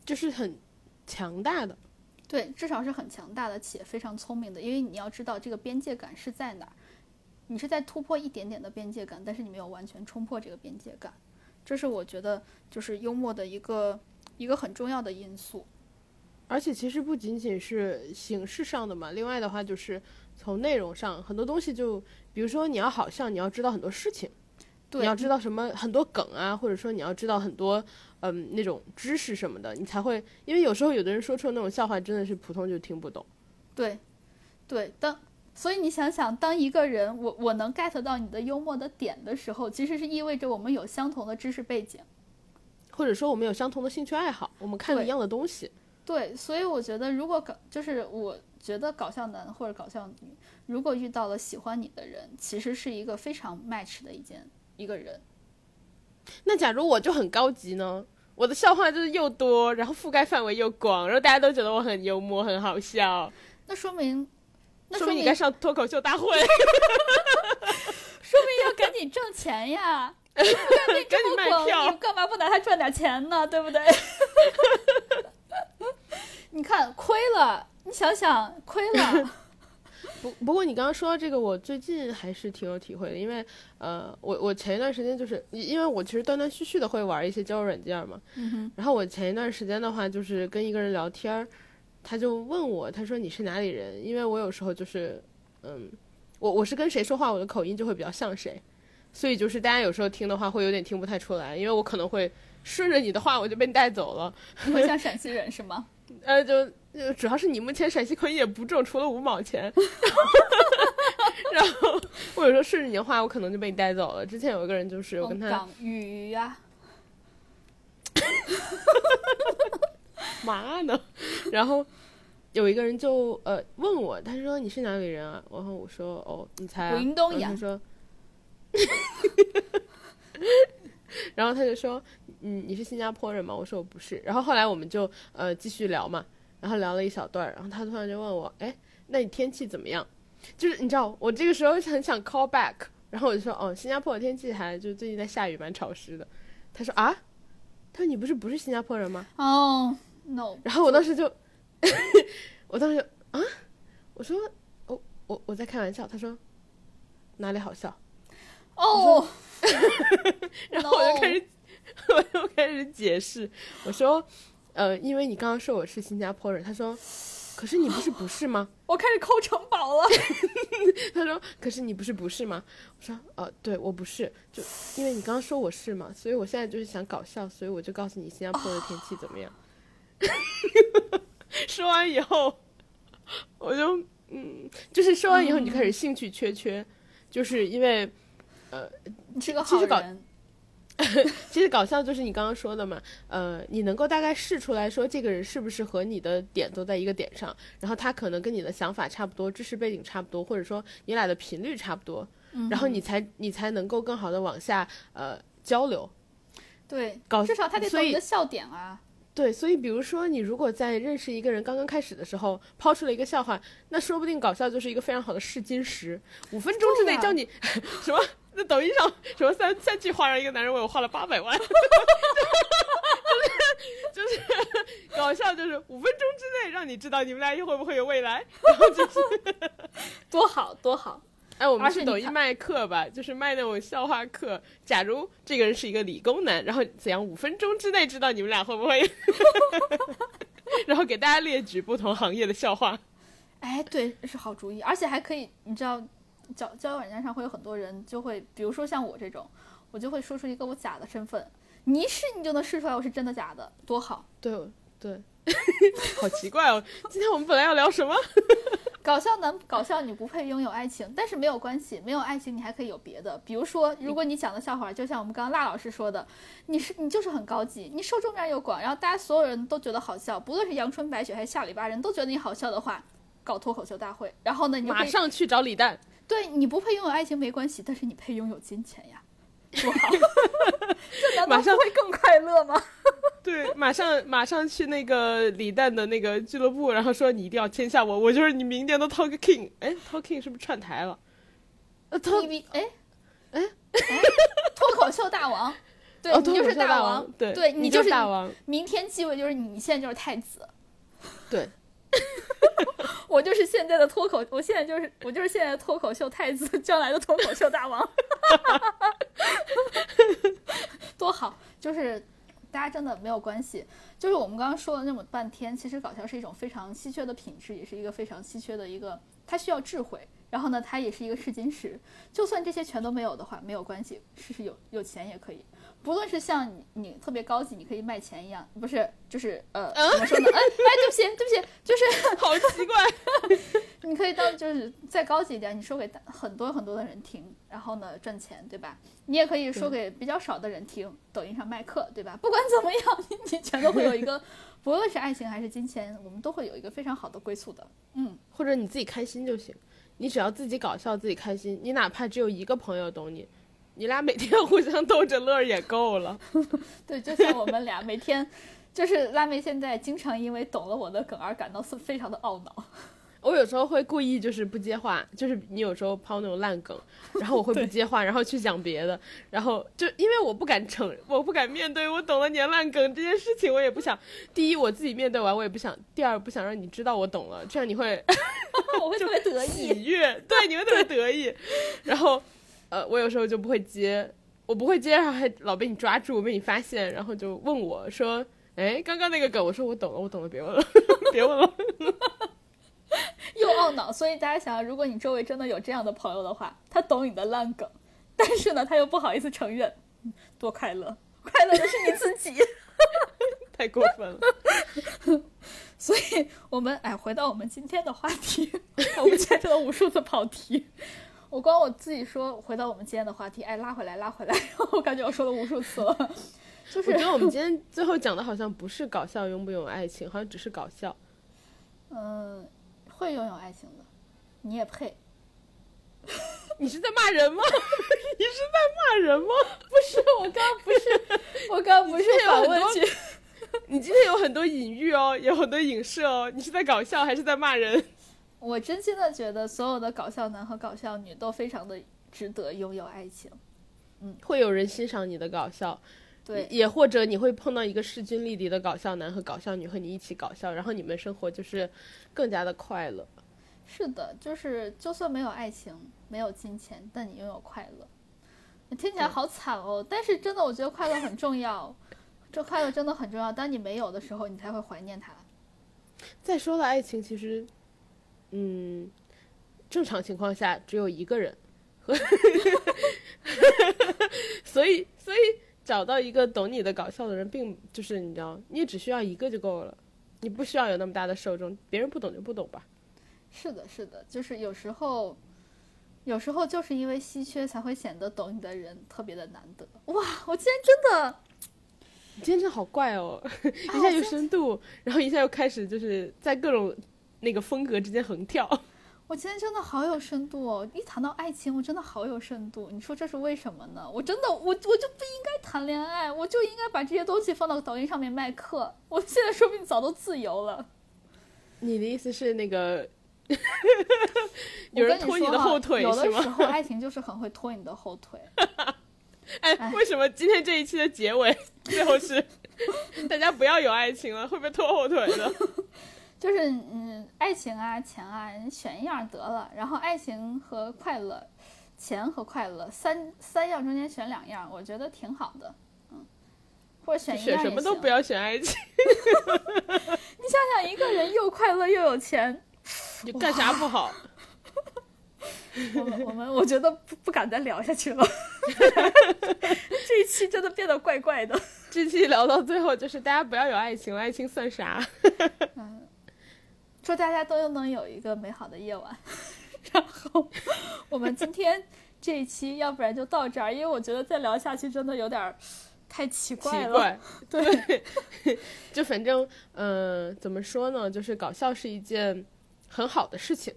就是很强大的。对，至少是很强大的且非常聪明的，因为你要知道这个边界感是在哪儿，你是在突破一点点的边界感，但是你没有完全冲破这个边界感，这是我觉得就是幽默的一个一个很重要的因素。而且其实不仅仅是形式上的嘛，另外的话就是从内容上，很多东西就，比如说你要好像，你要知道很多事情，对，你要知道什么很多梗啊，或者说你要知道很多嗯那种知识什么的，你才会，因为有时候有的人说出的那种笑话真的是普通就听不懂。对，对，当所以你想想，当一个人我我能 get 到你的幽默的点的时候，其实是意味着我们有相同的知识背景。或者说我们有相同的兴趣爱好，我们看一样的东西。对，所以我觉得，如果搞，就是我觉得搞笑男或者搞笑女，如果遇到了喜欢你的人，其实是一个非常 match 的一件一个人。那假如我就很高级呢？我的笑话就是又多，然后覆盖范围又广，然后大家都觉得我很幽默、很好笑，那说明，那说明明你该上脱口秀大会，说明要赶紧挣钱呀！覆盖面这赶紧么广，卖票你干嘛不拿它赚点钱呢？对不对？你看亏了，你想想亏了。不不过你刚刚说到这个，我最近还是挺有体会的，因为呃，我我前一段时间就是因为我其实断断续续的会玩一些交友软件嘛，嗯，然后我前一段时间的话就是跟一个人聊天，他就问我，他说你是哪里人？因为我有时候就是嗯，我我是跟谁说话，我的口音就会比较像谁，所以就是大家有时候听的话会有点听不太出来，因为我可能会顺着你的话我就被你带走了，你会像 陕西人是吗？呃，就就主要是你目前陕西口音也不重，除了五毛钱。然后我有时候顺着你的话，我可能就被你带走了。之前有一个人就是我跟他港语呀、妈呢，然后有一个人就呃问我，他说你是哪里人啊？然后我说哦，你猜、他说，然后他就说嗯你是新加坡人吗？我说我不是。然后后来我们就呃继续聊嘛，然后聊了一小段儿，然后他突然就问我，哎，那你天气怎么样？就是你知道我这个时候很想 call back，然后我就说哦，新加坡的天气还就最近在下雨，蛮潮湿的。他说啊，他说你不是不是新加坡人吗？哦、no，然后我当时就，我当时就啊，我说我我我在开玩笑，他说哪里好笑？哦，然后我就开始 我就开始解释，我说呃，因为你刚刚说我是新加坡人，他说可是你不是不是吗？我开始抠城堡了。他说可是你不是不是吗？我说呃，对我不是，就因为你刚刚说我是嘛，所以我现在就是想搞笑，所以我就告诉你新加坡的天气怎么样。说完以后，我就嗯，就是说完以后你就开始兴趣缺缺，就是因为你是个其实搞好人，其实搞笑就是你刚刚说的嘛，呃，你能够大概试出来说这个人是不是和你的点都在一个点上，然后他可能跟你的想法差不多，知识背景差不多，或者说你俩的频率差不多，嗯然后你才你才能够更好的往下呃交流。对，搞至少他得懂你的笑点啊。对，所以比如说你如果在认识一个人刚刚开始的时候抛出了一个笑话，那说不定搞笑就是一个非常好的试金石，五分钟之内对啊教你 什么。在抖音上，什么三三句话让一个男人为我花了八百万，就是就是搞笑，就是五分钟之内让你知道你们俩会不会有未来。然后就是，多好多好，哎，我们是抖音卖课吧，就是卖那种笑话课。假如这个人是一个理工男，然后怎样五分钟之内知道你们俩会不会？然后给大家列举不同行业的笑话。哎，对，是好主意，而且还可以，你知道，交交友软件上会有很多人就会，比如说像我这种，我就会说出一个我假的身份，你一试你就能试出来我是真的假的，多好。对对，好奇怪哦。今天我们本来要聊什么？搞笑男，搞笑女不配拥有爱情，但是没有关系，没有爱情你还可以有别的，比如说，如果你讲的笑话就像我们刚刚辣老师说的，你是你就是很高级，你受众面又广，然后大家所有人都觉得好笑，不论是阳春白雪还是下里巴人都觉得你好笑的话，搞脱口秀大会，然后呢，你马上去找李诞。对你不配拥有爱情没关系，但是你配拥有金钱呀，多好！这难道马上不会更快乐吗？对，马上马上去那个李诞的那个俱乐部，然后说你一定要签下我，我就是你明年的 Talk King。哎，Talk King 是不是串台了？呃，Talk 你比哎哎哎，脱口秀大王，对、哦，你就是脱口秀大王，对对你就是大王，明天继位就是你，你现在就是太子，对，我就是现在的脱口，我现在就是我就是现在的脱口秀太子，将来的脱口秀大王，多好！就是大家真的没有关系，就是我们刚刚说了那么半天，其实搞笑是一种非常稀缺的品质，也是一个非常稀缺的一个，它需要智慧。然后呢，它也是一个试金石，就算这些全都没有的话，没有关系，试试有有钱也可以。不论是像你你特别高级，你可以卖钱一样，不是就是呃怎么说呢？哎哎，对不起对不起，就是 好奇怪。你可以当就是再高级一点，你说给很多很多的人听，然后呢赚钱，对吧？你也可以说给比较少的人听，抖音上卖课，对吧？不管怎么样，你你全都会有一个，不论是爱情还是金钱，我们都会有一个非常好的归宿的。嗯，或者你自己开心就行，你只要自己搞笑，自己开心，你哪怕只有一个朋友懂你，你俩每天互相逗着乐儿也够了。对，就像我们俩每天，就是辣妹现在经常因为懂了我的梗而感到是非常的懊恼。我有时候会故意就是不接话，就是你有时候抛那种烂梗，然后我会不接话，然后去讲别的，然后就因为我不敢承，我不敢面对我懂了你的烂梗这件事情，我也不想。第一，我自己面对完我也不想；第二，不想让你知道我懂了，这样你会 我会特别得意。喜悦，对，你会特别得意。然后，呃，我有时候就不会接，我不会接，然后还老被你抓住，被你发现，然后就问我说：“哎，刚刚那个梗，我说我懂了，我懂了，别问了，别问了。”又懊恼，所以大家想，如果你周围真的有这样的朋友的话，他懂你的烂梗，但是呢，他又不好意思承认，多快乐，快乐的是你自己。太过分了。所以我们哎，回到我们今天的话题，我们今天真的无数次跑题。我光我自己说，回到我们今天的话题，哎，拉回来，拉回来，我感觉我说了无数次了。就是我觉得我们今天最后讲的好像不是搞笑拥不拥有爱情，好像只是搞笑。嗯，会拥有爱情的，你也配。你是在骂人吗？你是在骂人吗？不是，我刚刚不是，我刚刚不是反问句。你今天有很多隐喻哦，有很多影射哦。你是在搞笑还是在骂人？我真心的觉得，所有的搞笑男和搞笑女都非常的值得拥有爱情。嗯会有人欣赏你的搞笑，对，也或者你会碰到一个势均力敌的搞笑男和搞笑女和你一起搞笑，然后你们生活就是更加的快乐。是的，就是就算没有爱情，没有金钱，但你拥有快乐。听起来好惨哦，但是真的，我觉得快乐很重要。这快乐真的很重要，当你没有的时候，你才会怀念它。再说了，爱情其实，嗯，正常情况下只有一个人，所以所以找到一个懂你的搞笑的人，并就是你知道，你也只需要一个就够了，你不需要有那么大的受众，别人不懂就不懂吧。是的，是的，就是有时候，有时候就是因为稀缺，才会显得懂你的人特别的难得。哇，我今天真的。你今天真的好怪哦，一下有深度，然后一下又开始就是在各种那个风格之间横跳。我今天真的好有深度哦！一谈到爱情，我真的好有深度。你说这是为什么呢？我真的，我我就不应该谈恋爱，我就应该把这些东西放到抖音上面卖课。我现在说不定早都自由了。你的意思是那个 有人拖你的后腿有是吗？的时候爱情就是很会拖你的后腿。哎，为什么今天这一期的结尾最后是 大家不要有爱情了，会被拖后腿的？就是嗯，爱情啊，钱啊，你选一样得了。然后爱情和快乐，钱和快乐三三样中间选两样，我觉得挺好的。嗯，或者选一选样也行什么都不要选爱情，你想想，一个人又快乐又有钱，你干啥不好？我们我们我觉得不不敢再聊下去了，这一期真的变得怪怪的。这期聊到最后就是大家不要有爱情了，爱情算啥？祝大家都能有一个美好的夜晚。然后我们今天这一期，要不然就到这儿，因为我觉得再聊下去真的有点太奇怪了。奇怪，对，就反正嗯、呃怎么说呢？就是搞笑是一件很好的事情。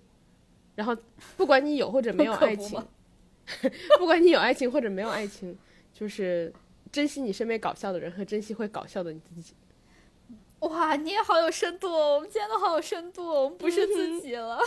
然后不管你有或者没有爱情不，不管你有爱情或者没有爱情，就是珍惜你身边搞笑的人和珍惜会搞笑的你自己。哇，你也好有深度哦！我们今天都好有深度哦，我们不是自己了。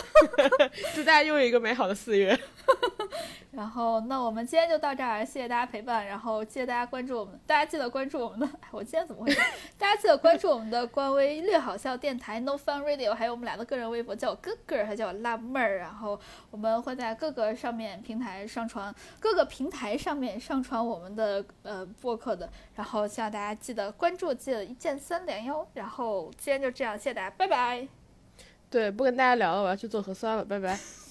祝大家拥有一个美好的四月。然后，那我们今天就到这儿，谢谢大家陪伴，然后谢谢大家关注我们，大家记得关注我们的，哎，我今天怎么回事？大家记得关注我们的官微“略好笑电台 No Fun Radio”，还有我们俩的个人微博，叫我哥哥，还叫我辣妹儿。然后我们会在各个上面平台上传，各个平台上面上传我们的呃播客的。然后希望大家记得关注，记得一键三连哟。然后今天就这样，谢谢大家，拜拜。对，不跟大家聊了，我要去做核酸了，拜拜。